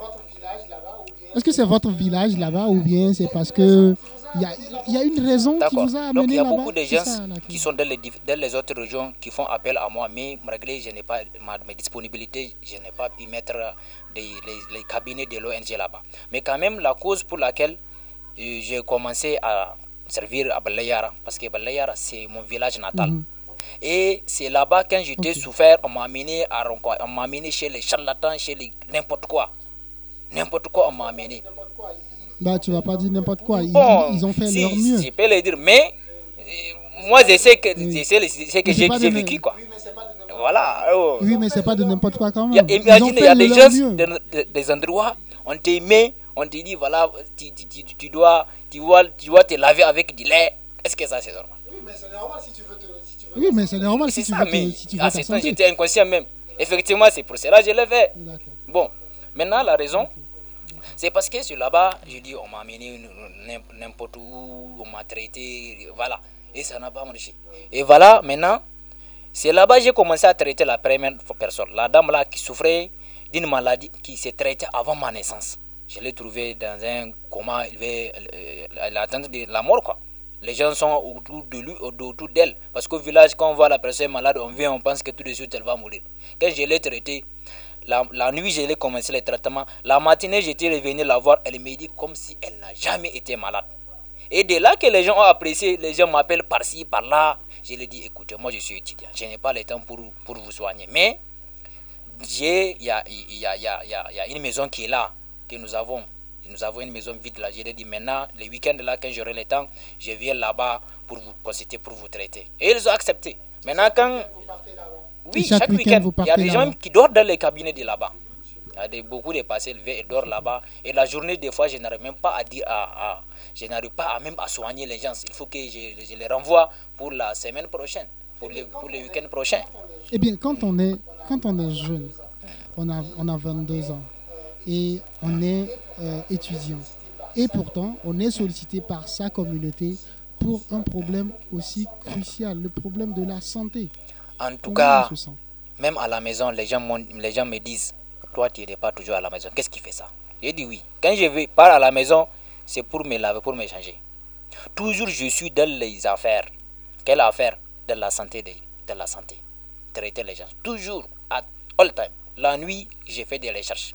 Est-ce que c'est votre village là-bas ou bien c'est parce que il y a, il y a une raison qui vous a Donc amené il y a là-bas beaucoup de gens ça, qui sont dans les, dans les autres régions qui font appel à moi, mais malgré je n'ai pas ma, mes disponibilités, je n'ai pas pu mettre des- les, les cabinets de l'ONG là-bas. Mais quand même, la cause pour laquelle euh, j'ai commencé à servir à Balayara, parce que Balayara c'est mon village natal. Mhm. Et c'est là-bas quand j'étais souffert, on m'a amené à on m'a amené chez les charlatans, chez les n'importe quoi. N'importe quoi on m'a amené. Bah, tu vas pas dire n'importe quoi. Ils, Bon, ils ont fait si, leur mieux. Je peux le dire, mais euh, moi, je sais que, je sais, ce que j'ai vécu, quoi. Voilà. Oh. Oui, mais c'est pas de n'importe quoi quand même. imagine, il y a des gens, des endroits, on te met, on te dit, voilà, tu, tu, tu, tu, dois, tu, dois, tu dois te laver avec du lait. Est-ce que ça, c'est normal? Oui, mais c'est normal si tu veux te. Si tu veux oui, mais c'est normal si, tu veux mais, te, si tu veux ah, J'étais inconscient même. Effectivement, c'est pour cela que je l'ai fait. Bon, maintenant, la raison, c'est parce que sur là-bas, je dis, on m'a amené n'importe où, on m'a traité, voilà. Et ça n'a pas marché. Et voilà, maintenant, c'est là-bas que j'ai commencé à traiter la première personne. La dame là qui souffrait d'une maladie qui s'est traitée avant ma naissance. Je l'ai trouvée dans un coma, elle attendait de la mort quoi. Les gens sont autour de lui, autour d'elle. Parce qu'au village, quand on voit la personne malade, on vient, on pense que tout de suite elle va mourir. Quand je l'ai traitée, la, nuit, j'ai commencé le traitement. La matinée, j'étais revenu la voir. Elle me dit comme si elle n'a jamais été malade. Et de là que les gens ont apprécié, les gens m'appellent par-ci, par-là. Je leur dis, écoutez, moi je suis étudiant. Je n'ai pas le temps pour, vous soigner. Mais il y a, une maison qui est là, que nous avons nous avons une maison vide là. Je lui ai dit maintenant, les week-ends là, quand j'aurai le temps, je viens là-bas pour vous consulter, pour vous traiter. Et ils ont accepté. Maintenant, quand. Oui, chaque, week-end, il y a des gens qui dorment dans les cabinets de là-bas. Il y a des, beaucoup de passés et dorment là-bas. Et la journée, des fois, je n'arrive même pas à dire. À, je n'arrive pas à même à soigner les gens. Il faut que je, les renvoie pour la semaine prochaine, pour le, pour le week-end prochain. Eh bien, quand on est, quand on est jeune, on a, on a 22 ans et on est euh, étudiant. Et pourtant, on est sollicité par sa communauté pour un problème aussi crucial, le problème de la santé. En tout cas, même à la maison, les gens, les gens me disent, toi tu n'es pas toujours à la maison, qu'est-ce qui fait ça? J'ai dit oui. Quand je vais pas à la maison, c'est pour me laver, pour me changer. Toujours je suis dans les affaires. Quelle affaire? De la santé, de, de la santé. Traiter les gens. Toujours, à all time. La nuit, j'ai fait des recherches.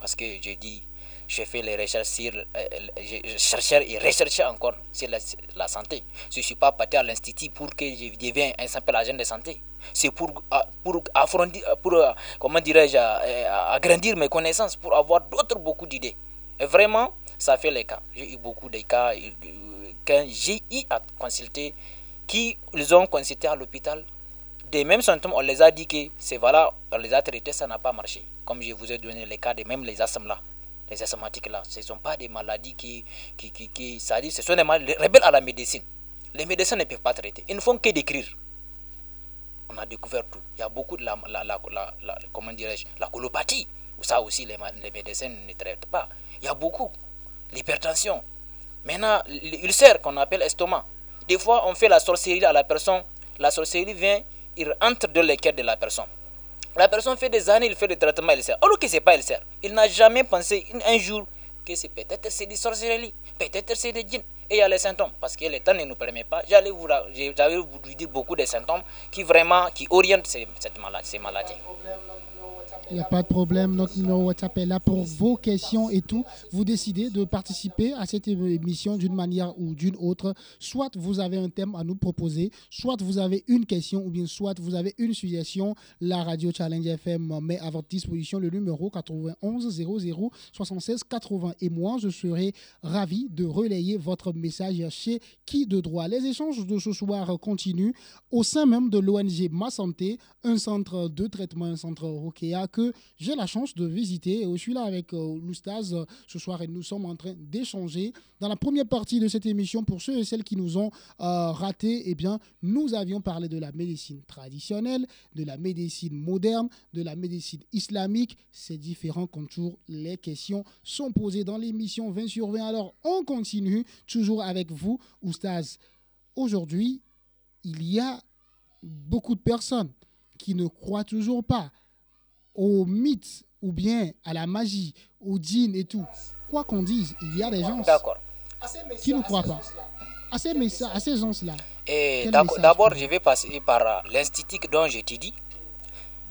Parce que je dis, je fais les recherches sur, euh, je cherchais et recherchais encore sur la, santé. Je ne suis pas parti à l'institut pour que je devienne un simple agent de santé. C'est pour, ah, pour, euh, comment dirais-je, euh, agrandir mes connaissances, pour avoir d'autres beaucoup d'idées. Et vraiment, ça fait les cas. J'ai eu beaucoup de cas quand j'ai eu à consulter, qui ils ont consulté à l'hôpital. Des mêmes symptômes, on les a dit que c'est voilà, on les a traités, ça n'a pas marché. Comme je vous ai donné les cas de même les asthmes là, les asthmatiques là, ce ne sont pas des maladies qui, qui, qui, ça dit, ce sont des maladies rebelles à la médecine. Les médecins ne peuvent pas traiter. Ils ne font que d'écrire. On a découvert tout. Il y a beaucoup de la, la, la, la comment dirais-je, la colopathie. Ça aussi, les, médecins ne traitent pas. Il y a beaucoup. L'hypertension. Maintenant, l'ulcère qu'on appelle estomac. Des fois, on fait la sorcellerie à la personne. La sorcellerie vient, il entre dans les cœurs de la personne. La personne fait des années, il fait des traitements, il sert. Alors que ce n'est pas il sert. Il n'a jamais pensé un jour que c'est peut-être c'est des sorcellerie, peut-être c'est des djinns. Et il y a les symptômes, parce que le temps ne nous permet pas. J'allais vous, vous dire beaucoup de symptômes qui vraiment qui orientent cette maladie, ces maladies. Il n'y a pas de problème. Notre numéro WhatsApp est là pour vos questions et tout. Vous décidez de participer à cette émission d'une manière ou d'une autre. Soit vous avez un thème à nous proposer, soit vous avez une question ou bien soit vous avez une suggestion. La radio Challenge FM met à votre disposition le numéro 91 00 76 80. Et moi, je serai ravi de relayer votre message chez qui de droit. Les échanges de ce soir continuent au sein même de l'ONG Ma Santé, un centre de traitement, un centre Rokea j'ai la chance de visiter. Je suis là avec euh, Loustaz euh, ce soir et nous sommes en train d'échanger. Dans la première partie de cette émission, pour ceux et celles qui nous ont euh, raté, eh bien, nous avions parlé de la médecine traditionnelle, de la médecine moderne, de la médecine islamique. Ces différents contours, les questions sont posées dans l'émission 20 sur 20. Alors, on continue toujours avec vous, Oustaz. Aujourd'hui, il y a beaucoup de personnes qui ne croient toujours pas au mythe ou bien à la magie, au djinn et tout, quoi qu'on dise, il y a des gens qui ne croient pas. À ces, à ces gens-là. D'abord, je vais passer par l'institut dont j'ai dit.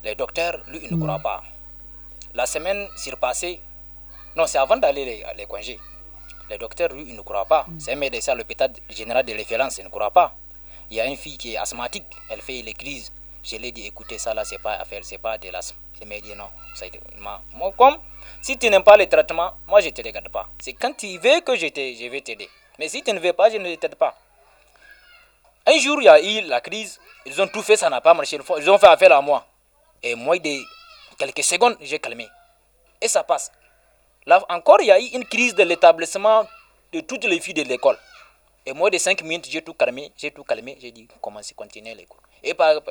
Les docteurs, lui, ils ne croient pas. La semaine surpassée, non, c'est avant d'aller les, les congés. Les docteurs, lui, ils ne croient pas. Mm. C'est un médecin à l'hôpital général de référence, il ne croit pas. Il y a une fille qui est asthmatique, elle fait les crises. Je lui ai dit, écoutez, ça là, c'est pas affaire, c'est pas de l'asthme. M'a dit non. Ça, moi, comme si tu n'aimes pas le traitement, moi je ne te regarde pas. C'est quand tu veux que je, je vais t'aider. Mais si tu ne veux pas, je ne t'aide pas. Un jour, il y a eu la crise, ils ont tout fait, ça n'a pas marché. Ils ont fait affaire à moi. Et moi, de quelques secondes, j'ai calmé. Et ça passe. Là encore, il y a eu une crise de l'établissement de toutes les filles de l'école. Et moi, de 5 minutes, j'ai tout calmé, j'ai tout calmé, j'ai dit, commencez, continuer les cours. Et par,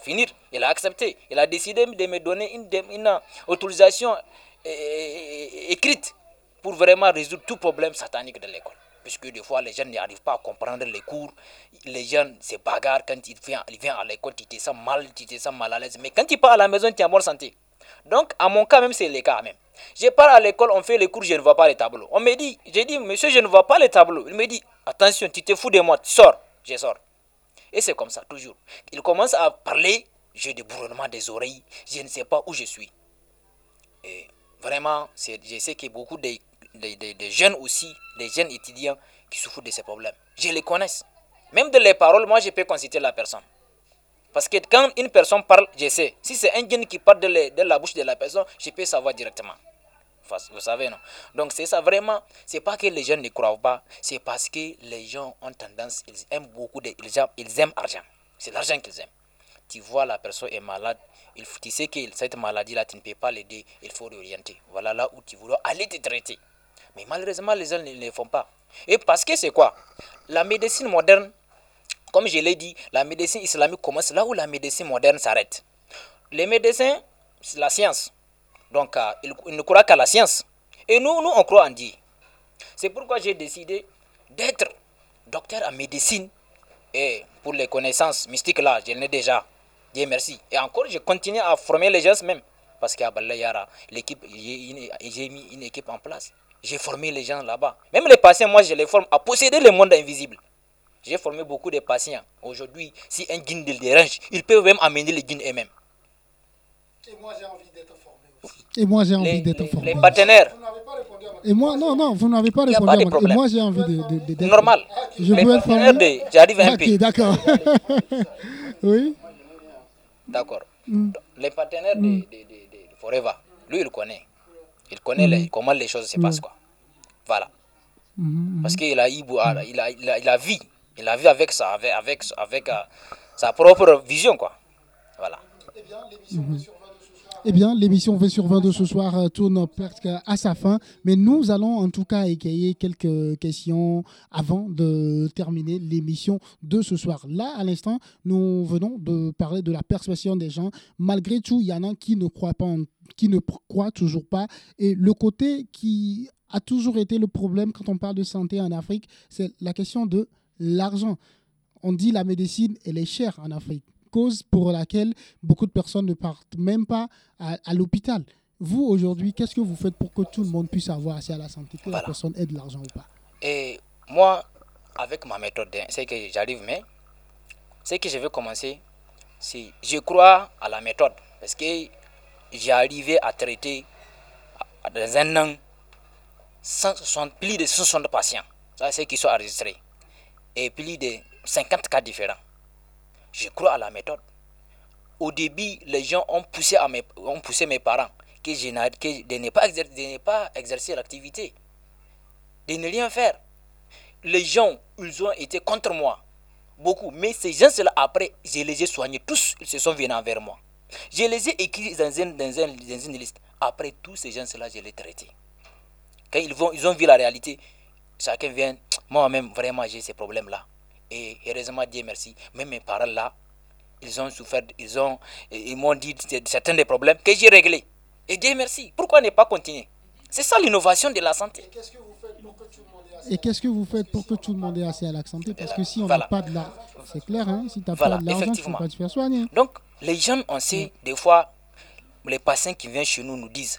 finir, il a accepté. Il a décidé de me donner une, une autorisation écrite pour vraiment résoudre tout problème satanique de l'école. Puisque des fois, les jeunes n'arrivent pas à comprendre les cours. Les jeunes se bagarrent quand ils viennent, ils viennent à l'école, tu te sens mal, tu te sens mal à l'aise. Mais quand tu pars à la maison, tu es en bonne santé. Donc, à mon cas même, c'est le cas même. Je pars à l'école, on fait les cours, je ne vois pas les tableaux. On me dit, j'ai dit, monsieur, je ne vois pas les tableaux. Il me dit, attention, tu te fous de moi, sors. Je sors. Et c'est comme ça, toujours. Il commence à parler, j'ai des bourronnements des oreilles, je ne sais pas où je suis. Et vraiment, je sais que beaucoup de, jeunes aussi, des jeunes étudiants qui souffrent de ces problèmes. Je les connais. Même de les paroles, moi, je peux consulter la personne. Parce que quand une personne parle, je sais. Si c'est un jeune qui parle de, la bouche de la personne, je peux savoir directement. Vous savez, non? Donc, c'est ça vraiment. C'est pas que les jeunes ne croient pas, c'est parce que les gens ont tendance, ils aiment beaucoup, de, ils, aiment, ils aiment. C'est l'argent qu'ils aiment. Tu vois, la personne est malade, il tu sais que cette maladie-là, tu ne peux pas l'aider, il faut l'orienter. Voilà là où tu voudrais aller te traiter. Mais malheureusement, les gens ne le font pas. Et parce que c'est quoi? La médecine moderne, comme je l'ai dit, la médecine islamique commence là où la médecine moderne s'arrête. Les médecins, c'est la science. Donc, euh, ils, ne croient qu'à la science. Et nous, nous, on croit en Dieu. C'est pourquoi j'ai décidé d'être docteur en médecine. Et pour les connaissances mystiques là, je l'ai déjà. Dieu merci. Et encore, je continue à former les gens même. Parce qu'à Balayara, l'équipe, j'ai mis une équipe en place. J'ai formé les gens là-bas. Même les patients, moi, je les forme à posséder le monde invisible. J'ai formé beaucoup de patients. Aujourd'hui, si un djinn les dérange, ils peuvent même amener les djinns eux-mêmes. Et moi, j'ai envie d'être. Et moi, j'ai envie d'être formé. Les partenaires. Et moi, non, non, vous n'avez pas répondu à Et moi, j'ai envie d'être de, Normal. Je veux être formé. J'arrive un peu. Ok, d'accord. [laughs] oui. D'accord. Mm. Les partenaires de, de, de, Forever, lui, il connaît. Il connaît les, mm. comment les choses se passent, quoi. Voilà. Parce qu'il a, il a, il a, il a, vu il a vu avec, ça, avec, avec, avec euh, sa propre vision. Quoi. Voilà. Eh bien, l'émission 20 sur 20 de ce soir euh, tourne presque à sa fin, mais nous allons en tout cas égayer quelques questions avant de terminer l'émission de ce soir. Là, à l'instant, nous venons de parler de la persuasion des gens. Malgré tout, il y en a qui ne croient pas, qui ne croient toujours pas, et le côté qui a toujours été le problème quand on parle de santé en Afrique, c'est la question de l'argent. On dit la médecine, elle est chère en Afrique, cause pour laquelle beaucoup de personnes ne partent même pas à, l'hôpital. Vous, aujourd'hui, qu'est-ce que vous faites pour que tout le monde puisse avoir accès à la santé, que la personne ait de l'argent ou pas? Et moi, avec ma méthode, hein, c'est que j'arrive, mais ce que je veux commencer, c'est je crois à la méthode. Parce que j'ai arrivé à traiter dans un an 160, plus de 160 patients. Ça, c'est qui sont enregistrés et plus de 50 cas différents. Je crois à la méthode. Au début, les gens ont poussé, mes, ont poussé mes parents que je de ne pas exercer, exercer l'activité, de ne rien faire. Les gens, ils ont été contre moi, beaucoup. Mais ces gens-là, après, je les ai soignés tous, ils se sont venus vers moi. Je les ai écrits dans, un, dans, dans une liste. Après, tous ces gens-là, je les ai traités. Quand ils, vont, ils ont vu la réalité, chacun vient, moi-même, vraiment, j'ai ces problèmes-là. Et heureusement, Dieu merci, même mes parents là, ils ont souffert, ils ont, ils m'ont dit certains des problèmes que j'ai réglés. Et Dieu merci. Pourquoi ne pas continuer? C'est ça l'innovation de la santé. Et qu'est-ce que vous faites pour que tout le monde ait accès à la santé? Parce que si on n'a pas de l'argent, c'est clair, hein, si tu n'as pas de l'argent, tu ne peux pas te faire soigner. Donc, les gens, on sait, des fois, les patients qui viennent chez nous nous disent,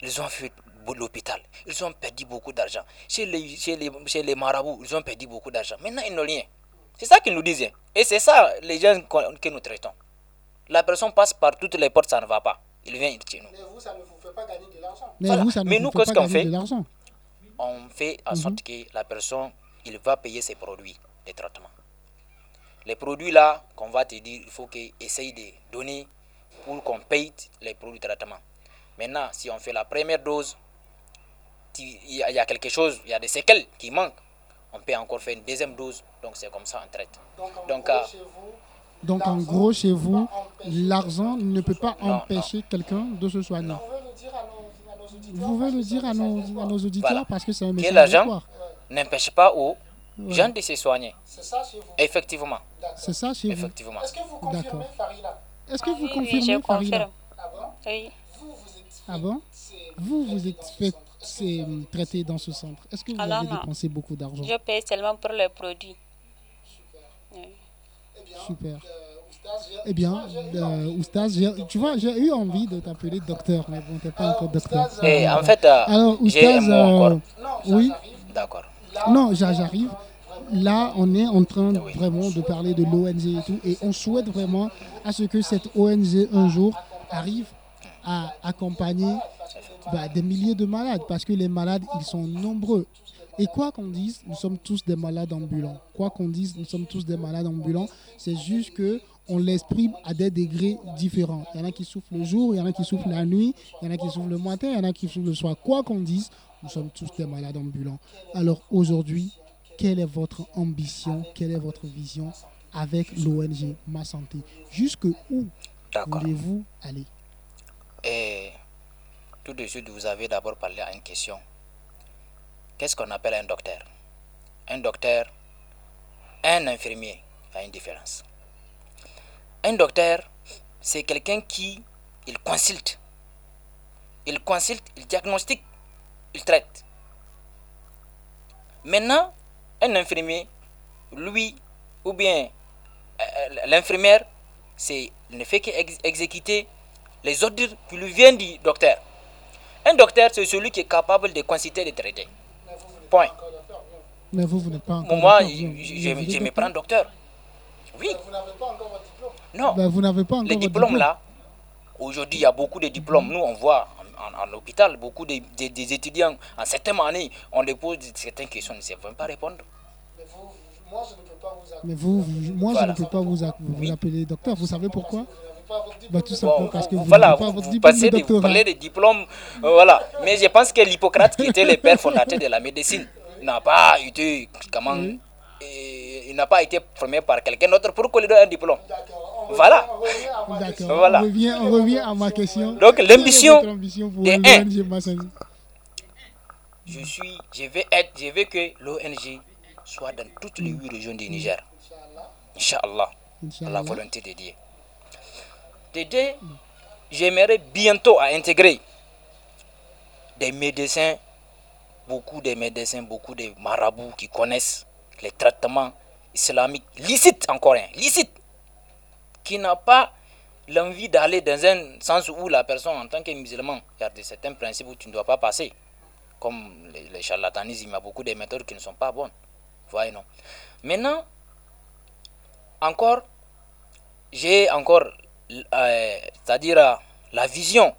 ils ont fait l'hôpital. Ils ont perdu beaucoup d'argent. Chez les, chez, les, chez les marabouts, ils ont perdu beaucoup d'argent. Maintenant, ils n'ont rien. C'est ça qu'ils nous disaient. Et c'est ça, les gens que nous traitons. La personne passe par toutes les portes, ça ne va pas. Il vient chez nous. Mais vous, ça ne vous fait pas gagner de l'argent. Mais, vous, ça ne nous, qu'est-ce qu'on fait On fait en sorte mhm. que la personne, il va payer ses produits de traitement. Les produits là, qu'on va te dire, il faut qu'il essaye de donner pour qu'on paye les produits de traitement. Maintenant, si on fait la première dose, il y, a quelque chose, il y a des séquelles qui manquent. on peut encore faire une deuxième dose. Donc c'est comme ça on traite. Donc, euh, donc en gros, chez vous, l'argent ne peut pas empêcher quelqu'un de se soigner. Vous pouvez le dire à nos, à nos auditeurs parce que c'est un message Que l'argent n'empêche pas aux gens de se soigner? C'est ça chez vous Effectivement. C'est ça chez vous Effectivement. Est-ce que vous confirmez Farina Est-ce que vous Oui, oui, confirmez je Farina confirme. Oui. Ah bon? Vous vous êtes fait c'est, traiter dans ce centre. Est-ce que vous avez non. dépensé beaucoup d'argent? Je paye seulement pour les produits. Oui. Super. Eh bien, euh, Oustaz, j'ai- tu vois, j'ai eu envie de t'appeler docteur, mais bon, t'es pas encore docteur. Et en fait, euh, Alors, j'ai un Oustaz, euh, oui, D'accord. non, j'a- j'arrive. Là, on est en train vraiment de parler de l'ONG et tout, et on souhaite vraiment à ce que cette ONG un jour arrive à accompagner bah, des milliers de malades, parce que les malades, ils sont nombreux. Et quoi qu'on dise, nous sommes tous des malades ambulants. Quoi qu'on dise, nous sommes tous des malades ambulants. C'est juste que on l'exprime à des degrés différents. Il y en a qui souffrent le jour, il y en a qui souffrent la nuit, il y en a qui souffrent le matin, il y en a qui souffrent le soir. Quoi qu'on dise, nous sommes tous des malades ambulants. Alors aujourd'hui, quelle est votre ambition, quelle est votre vision avec l'ONG Ma Santé? Jusque où voulez-vous aller? Et tout de suite, vous avez d'abord parlé à une question. Qu'est-ce qu'on appelle un docteur? Un docteur, un infirmier, il y a une différence. Un docteur, c'est quelqu'un qui, il consulte. Il consulte, il diagnostique, il traite. Maintenant, un infirmier, lui, ou bien euh, l'infirmière, c'est, ne fait qu'exécuter les ordres qui lui viennent du docteur. Un docteur, c'est celui qui est capable de consulter et de traiter. Point. Mais vous, vous n'êtes pas encore Moi, docteur, je, vous- je- vous je- êtes je me docteur prends docteur. Oui. Non. Ben, vous n'avez pas encore Les votre diplômes diplôme. là, aujourd'hui il y a beaucoup de diplômes. Nous on voit en, en- en hôpital beaucoup de, de- des étudiants en certaines années, on les pose certaines questions, ils ne savent même pas répondre. Mais vous, vous- moi, Voilà. je ne peux pas vous, a- vous appeler docteur. Vous savez pourquoi? Bah, Tout Bon, simplement parce que vous, vous voilà, pas vous, votre vous diplôme passez de vous parlez de diplômes, euh, voilà. Mais je pense que l'Hippocrate, qui était le père fondateur de la médecine, n'a pas été comment, et il n'a pas été formé par quelqu'un d'autre pour qu'on lui donne un diplôme. Voilà. Voilà. On, revient, on revient à ma question. Donc, l'ambition de Massani? Je suis, je vais être, je veux que l'ONG soit dans toutes les huit régions du Niger. Inch'Allah. À la volonté de Dieu. J'aimerais bientôt à intégrer des médecins, beaucoup de médecins, beaucoup de marabouts qui connaissent les traitements islamiques licites encore, hein, licites, qui n'a pas l'envie d'aller dans un sens où la personne en tant que musulman, il y a certains principes où tu ne dois pas passer. Comme le, le charlatanisme, il y a beaucoup de méthodes qui ne sont pas bonnes. Voyez, non. Maintenant, encore, j'ai encore, euh, c'est-à-dire euh, la vision,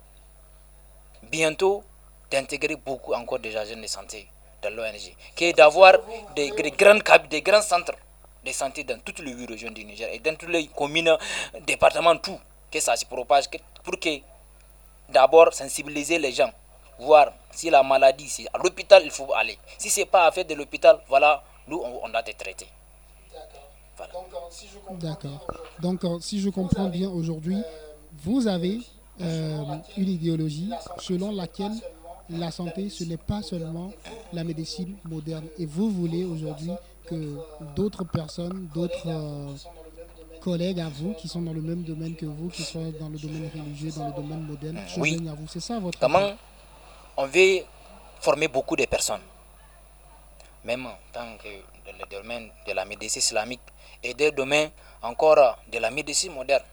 bientôt, d'intégrer beaucoup encore des agents de santé dans l'ONG, qui est d'avoir des, des, grands, des grands centres de santé dans toutes les huit régions du Niger et dans toutes les communes, départements, tout, que ça se propage, pour que d'abord sensibiliser les gens, voir si la maladie, si à l'hôpital il faut aller. Si c'est pas à faire de l'hôpital, voilà, nous on, on a te D'accord. Donc, euh, si je comprends bien aujourd'hui, vous avez euh, une idéologie selon laquelle la santé, ce n'est pas seulement la médecine moderne. Et vous voulez aujourd'hui que d'autres personnes, d'autres euh, collègues à vous, qui sont dans le même domaine que vous, qui soient dans le domaine religieux, dans le domaine moderne, se Oui. à vous. C'est ça votre Comment on veut former beaucoup de personnes, même en tant que dans le domaine de la médecine islamique et des domaines encore de la médecine moderne.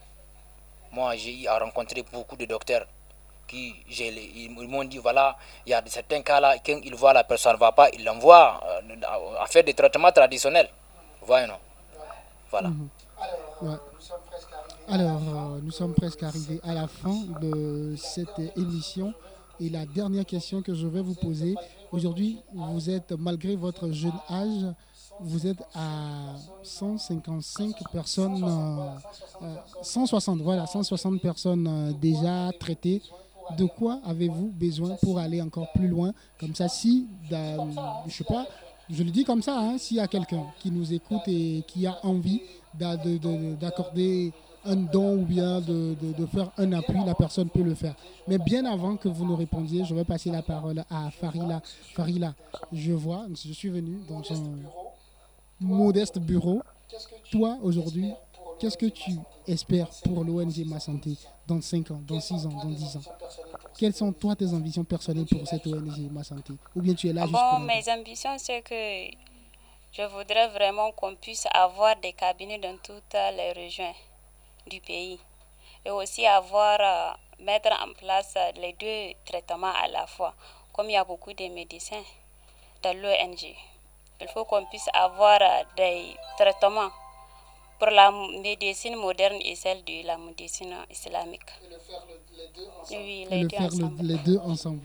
Moi, j'ai eu à rencontrer beaucoup de docteurs qui ils m'ont dit voilà, il y a certains cas là, quand ils voient la personne ne va pas, ils l'envoient euh, à- faire des traitements traditionnels. Voyez, non Voilà. Ouais. Alors, euh, nous sommes presque arrivés à la fin de cette émission. Et la dernière question que je vais vous poser, aujourd'hui, vous êtes, malgré votre jeune âge, vous êtes à 155 personnes, euh, euh, 160, voilà, 160 personnes euh, déjà traitées. De quoi avez-vous besoin pour aller encore plus loin? Comme ça, si, dans, je sais pas, Je le dis comme ça, hein, s'il y a quelqu'un qui nous écoute et qui a envie d'accorder un don ou bien de, faire un appui, la personne peut le faire. Mais bien avant que vous nous répondiez, je vais passer la parole à Farila. Farila, je vois, je suis venu dans un modeste bureau. Toi, aujourd'hui, qu'est-ce que tu espères pour l'ONG Ma Santé dans 5 ans, dans 6 ans, dans 10 ans? Quelles sont toi tes ambitions personnelles pour cette ONG Ma Santé? Ou bien tu es là juste bon, Mes ambitions, c'est que je voudrais vraiment qu'on puisse avoir des cabinets dans toutes les régions du pays et aussi avoir, euh, mettre en place les deux traitements à la fois. Comme il y a beaucoup de médecins dans l'ONG, il faut qu'on puisse avoir euh, des traitements pour la médecine moderne et celle de la médecine islamique. Et le faire les deux ensemble. Oui, les, deux, ensemble. les deux ensemble.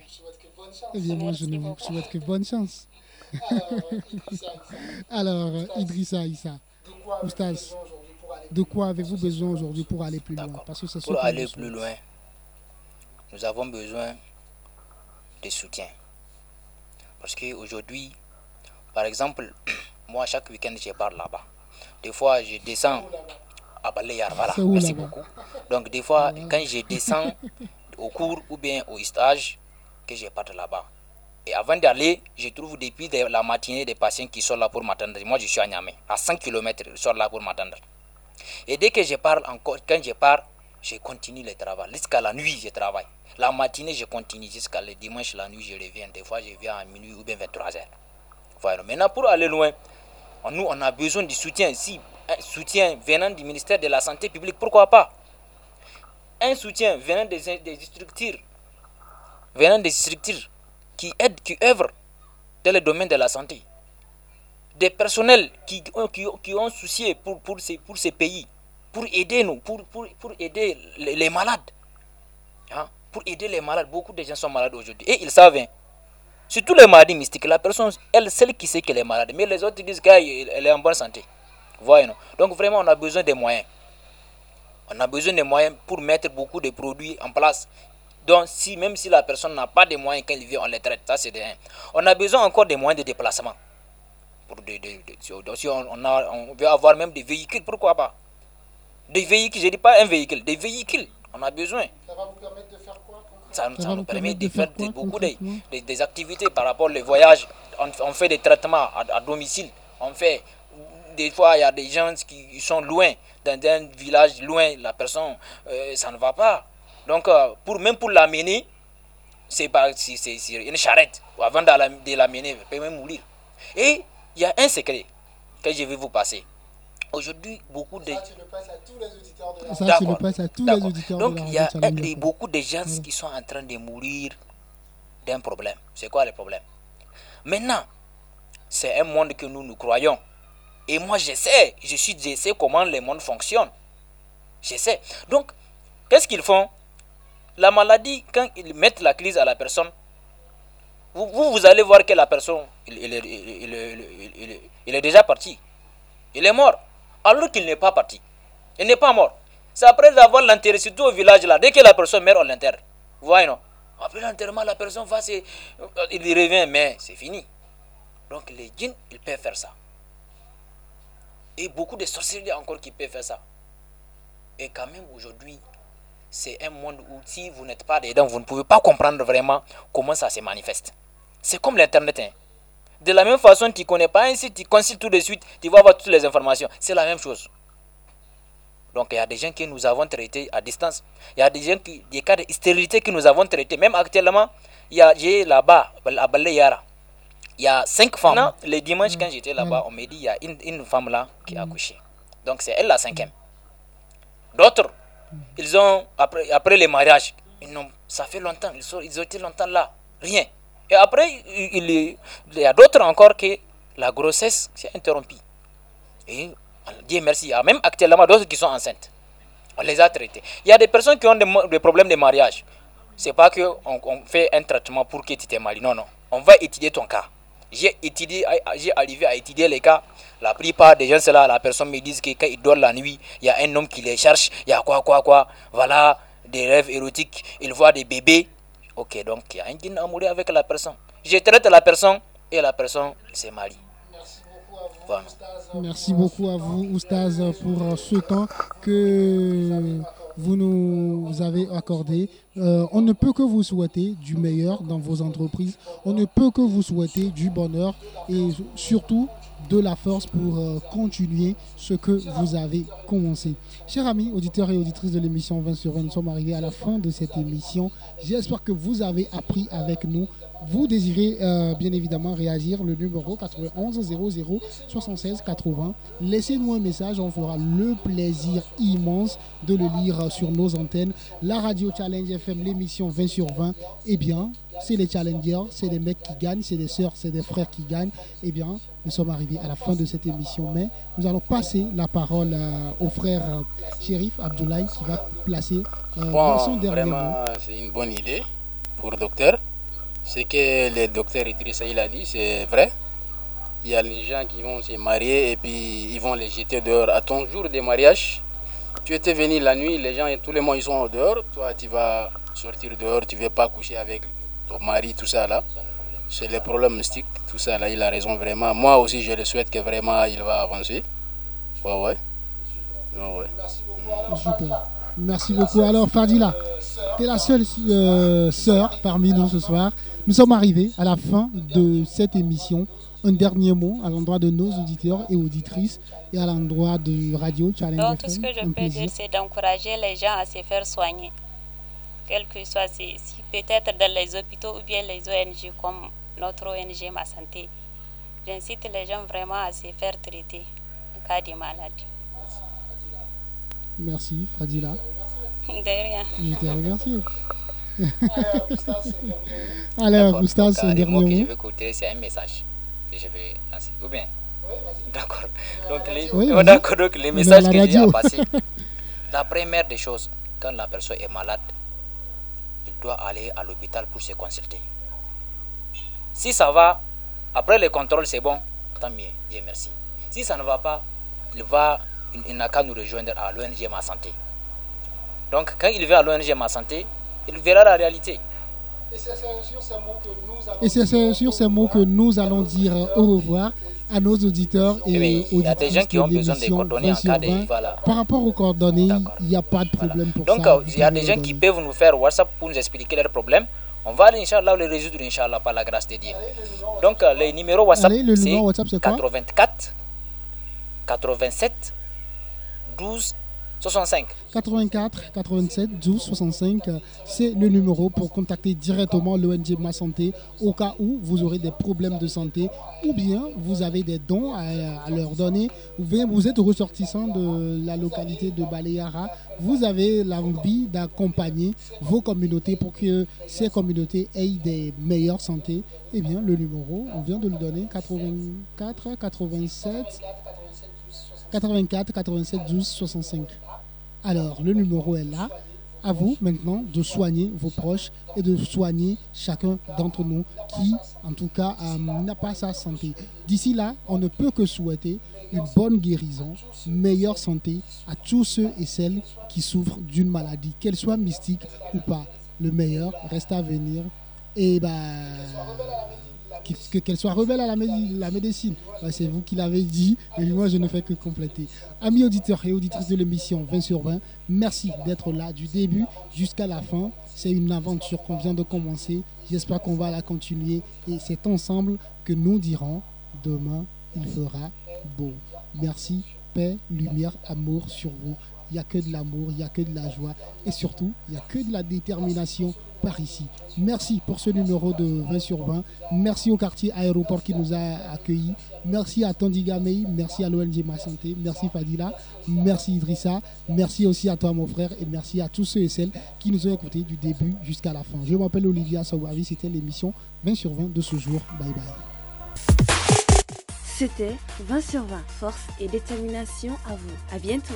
Eh bien, moi, je ne vous souhaite que bonne chance. [laughs] Alors, Idrissa Issa, Oustaz, de quoi avez-vous besoin aujourd'hui pour aller plus loin? Parce que Pour aller plus loin, nous avons besoin de soutien. Parce qu'aujourd'hui, par exemple, [clears throat] moi, chaque week-end, je pars là-bas. Des fois, je descends à Balayar. Voilà, merci beaucoup. Donc, des fois, quand je descends [laughs] au cours ou bien au stage, que je parte là-bas. Et avant d'aller, je trouve depuis la matinée des patients qui sont là pour m'attendre. Moi, je suis à Niamey, à 5 km, ils sont là pour m'attendre. Et dès que je parle encore, quand je pars, je continue le travail. Jusqu'à la nuit, je travaille. La matinée, je continue. Jusqu'à le dimanche, la nuit, je reviens. Des fois, je viens à minuit ou bien 23 heures. Voilà. Maintenant, pour aller loin, nous, on a besoin du soutien. Si un soutien venant du ministère de la Santé publique, pourquoi pas? Un soutien venant des, structures, venant des structures qui aident, qui œuvrent dans le domaine de la santé. Des personnels qui, qui, qui ont soucié pour, pour, ces, pour pays, pour aider nous, pour, pour, pour aider les, malades. Hein? Pour aider les malades. Beaucoup de gens sont malades aujourd'hui. Et ils savent, hein, Surtout les maladies mystiques, la personne, elle, celle qui sait qu'elle est malade, mais les autres disent qu'elle est en bonne santé. Voyez, Donc vraiment, on a besoin des moyens. On a besoin des moyens pour mettre beaucoup de produits en place. Donc, si, même si la personne n'a pas de moyens quand elle vient, on les traite. Ça, c'est On a besoin encore des moyens de déplacement. Si on, on veut avoir même des véhicules, pourquoi pas? Des véhicules, je ne dis pas un véhicule, des véhicules. On a besoin. Ça va vous permettre ça, nous permet de faire beaucoup de, des activités par rapport aux voyages. On, fait des traitements à, domicile. On fait, des fois, il y a des gens qui sont loin, dans un village loin, la personne, euh, ça ne va pas. Donc, euh, pour, même pour l'amener, c'est une charrette. Avant de l'amener, elle peut même mourir. Et il y a un secret que je vais vous passer. Aujourd'hui, beaucoup de... Ça, tu le passes à tous les auditeurs de la Ça, tu le passes à tous les auditeurs Donc, il y a beaucoup de gens qui sont en train de mourir d'un problème. C'est quoi le problème? Maintenant, c'est un monde que nous nous croyons. Et moi, je sais, je, suis, je sais comment le monde fonctionne. Je sais. Donc, qu'est-ce qu'ils font? La maladie, quand ils mettent la crise à la personne, vous, vous, allez voir que la personne, il, il est déjà parti. Il est mort alors qu'il n'est pas parti. Il n'est pas mort. C'est après avoir l'enterré, surtout au village là. Dès que la personne meurt, on l'enterre. Vous voyez, non? Après l'enterrement, la personne va se... Il revient, mais c'est fini. Donc les djinns, ils peuvent faire ça. Et beaucoup de sorciers encore qui peuvent faire ça. Et quand même aujourd'hui, c'est un monde où si vous n'êtes pas dedans, vous ne pouvez pas comprendre vraiment comment ça se manifeste. C'est comme l'Internet. Hein. De la même façon, tu ne connais pas un site, tu consultes tout de suite, tu vas avoir toutes les informations. C'est la même chose. Donc il y a des gens que nous avons traités à distance. Il y a des gens qui, des cas de stérilité que nous avons traités. Même actuellement, il y a j'ai là-bas, à Balayara. Il y a cinq femmes. Non, le dimanche, quand j'étais là-bas, on m'a dit il y a une, une, femme là qui a accouché. Donc c'est elle la cinquième. D'autres, ils ont, après, après le mariage, ils ça fait longtemps, ils, sont, ils ont été longtemps là. Rien. Et après, il, y a d'autres encore que la grossesse s'est interrompue. Et Dieu merci, il y a même actuellement d'autres qui sont enceintes. On les a traités. Il y a des personnes qui ont des, problèmes de mariage. Ce n'est pas qu'on on fait un traitement pour que tu te maries. Non, non. On va étudier ton cas. J'ai étudié, j'ai arrivé à étudier les cas. La plupart des gens, c'est là, la personne me dit que quand ils dorment la nuit, il y a un homme qui les cherche, il y a quoi, quoi, quoi. Voilà, des rêves érotiques. Ils voient des bébés. Ok, donc il y a un djinn amoureux avec la personne. Je traite la personne et la personne se marie. Merci beaucoup à vous, Oustaz, pour ce temps que vous nous avez accordé. Euh, on ne peut que vous souhaiter du meilleur dans vos entreprises. On ne peut que vous souhaiter du bonheur et surtout de la force pour euh, continuer ce que vous avez commencé. Chers amis, auditeurs et auditrices de l'émission 20 sur 20, nous sommes arrivés à la fin de cette émission. J'espère que vous avez appris avec nous vous désirez euh, bien évidemment réagir, le numéro 91 00 76 80. Laissez-nous un message, on fera le plaisir immense de le lire sur nos antennes. La radio Challenge FM, l'émission 20 sur 20, eh bien, c'est les challengers, c'est des mecs qui gagnent, c'est des sœurs, c'est des frères qui gagnent. Eh bien, nous sommes arrivés à la fin de cette émission, mais nous allons passer la parole euh, au frère euh, Shérif Abdoulaye qui va placer son dernier vraiment, C'est une bonne idée pour le docteur. Ce que le docteur Idrissa il a dit, c'est vrai. Il y a les gens qui vont se marier et puis ils vont les jeter dehors. À ton jour de mariage, tu étais venu la nuit, les gens, tous les mois, ils sont dehors. Toi, tu vas sortir dehors, tu ne veux pas coucher avec ton mari, tout ça là. C'est le problème mystique, tout ça là, il a raison vraiment. Moi aussi, je le souhaite que vraiment il va avancer. Ouais, ouais. ouais, ouais. Super. Merci beaucoup. Alors, Fadila, tu es la seule euh, sœur parmi nous ce soir. Nous sommes arrivés à la fin de cette émission. Un dernier mot à l'endroit de nos auditeurs et auditrices et à l'endroit de Radio Challenge. Donc, tout ce que je peux dire, c'est d'encourager les gens à se faire soigner. Quel que soit, si, peut-être dans les hôpitaux ou bien les ONG comme notre ONG Ma Santé. J'incite les gens vraiment à se faire traiter en cas de maladie. Merci, Fadila. De rien. Je te remercie. [laughs] Alors, Gustave, c'est un dernier mot. que je veux écouter, c'est un message que je vais lancer. Ou bien? D'accord. Donc, les, oui, oh, d'accord, donc, les messages que j'ai à passer. [laughs] La première des choses, quand la personne est malade, doit aller à l'hôpital pour se consulter. Si ça va, après le contrôle, c'est bon, tant mieux, Dieu merci. Si ça ne va pas, il va, il, n'a qu'à nous rejoindre à l'ONG Ma Santé. Donc, quand il va à l'ONG Ma Santé, il verra la réalité. Et c'est sur ces mots que nous allons dire au revoir à nos auditeurs et oui, Il y a des gens qui ont besoin de coordonnées en cas de... Voilà. Par rapport aux coordonnées, il n'y a pas de problème pour Donc, ça. Donc, il y a des gens qui peuvent nous faire WhatsApp pour nous expliquer leurs problèmes. On va, Inch'Allah, les résoudre, Inch'Allah, par la grâce de Dieu. Donc, les numéros WhatsApp, c'est 84 87 12 65. 84 87 12 65, c'est le numéro pour contacter directement l'ONG Ma Santé au cas où vous aurez des problèmes de santé ou bien vous avez des dons à, leur donner ou bien vous êtes ressortissant de la localité de Baleara, vous avez l'envie d'accompagner vos communautés pour que ces communautés aient des meilleures santé. Eh bien, le numéro, on vient de le donner 84 87 84 87 12 65. Alors, le numéro est là. À vous maintenant de soigner vos proches et de soigner chacun d'entre nous qui, en tout cas, euh, n'a pas sa santé. D'ici là, on ne peut que souhaiter une bonne guérison, meilleure santé à tous ceux et celles qui souffrent d'une maladie, qu'elle soit mystique ou pas. Le meilleur reste à venir. Et bah, qu'elle soit rebelle à la, la médecine. c'est vous qui l'avez dit et moi je ne fais que compléter. Amis auditeurs et auditrices de l'émission 20 sur 20, merci d'être là du début jusqu'à la fin. C'est une aventure qu'on vient de commencer. J'espère qu'on va la continuer et c'est ensemble que nous dirons demain il fera beau. Merci, paix, lumière, amour sur vous. Il n'y a que de l'amour, il n'y a que de la joie et surtout, il n'y a que de la détermination par ici. Merci pour ce numéro de 20 sur 20. Merci au quartier aéroport qui nous a accueillis. Merci à Tondi Gamei. Merci à l'ONG Ma Santé. Merci Fadila. Merci Idrissa. Merci aussi à toi mon frère. Et merci à tous ceux et celles qui nous ont écoutés du début jusqu'à la fin. Je m'appelle Olivia Sawavi. C'était l'émission 20 sur 20 de ce jour. Bye bye. C'était 20 sur 20. Force et détermination à vous. À bientôt.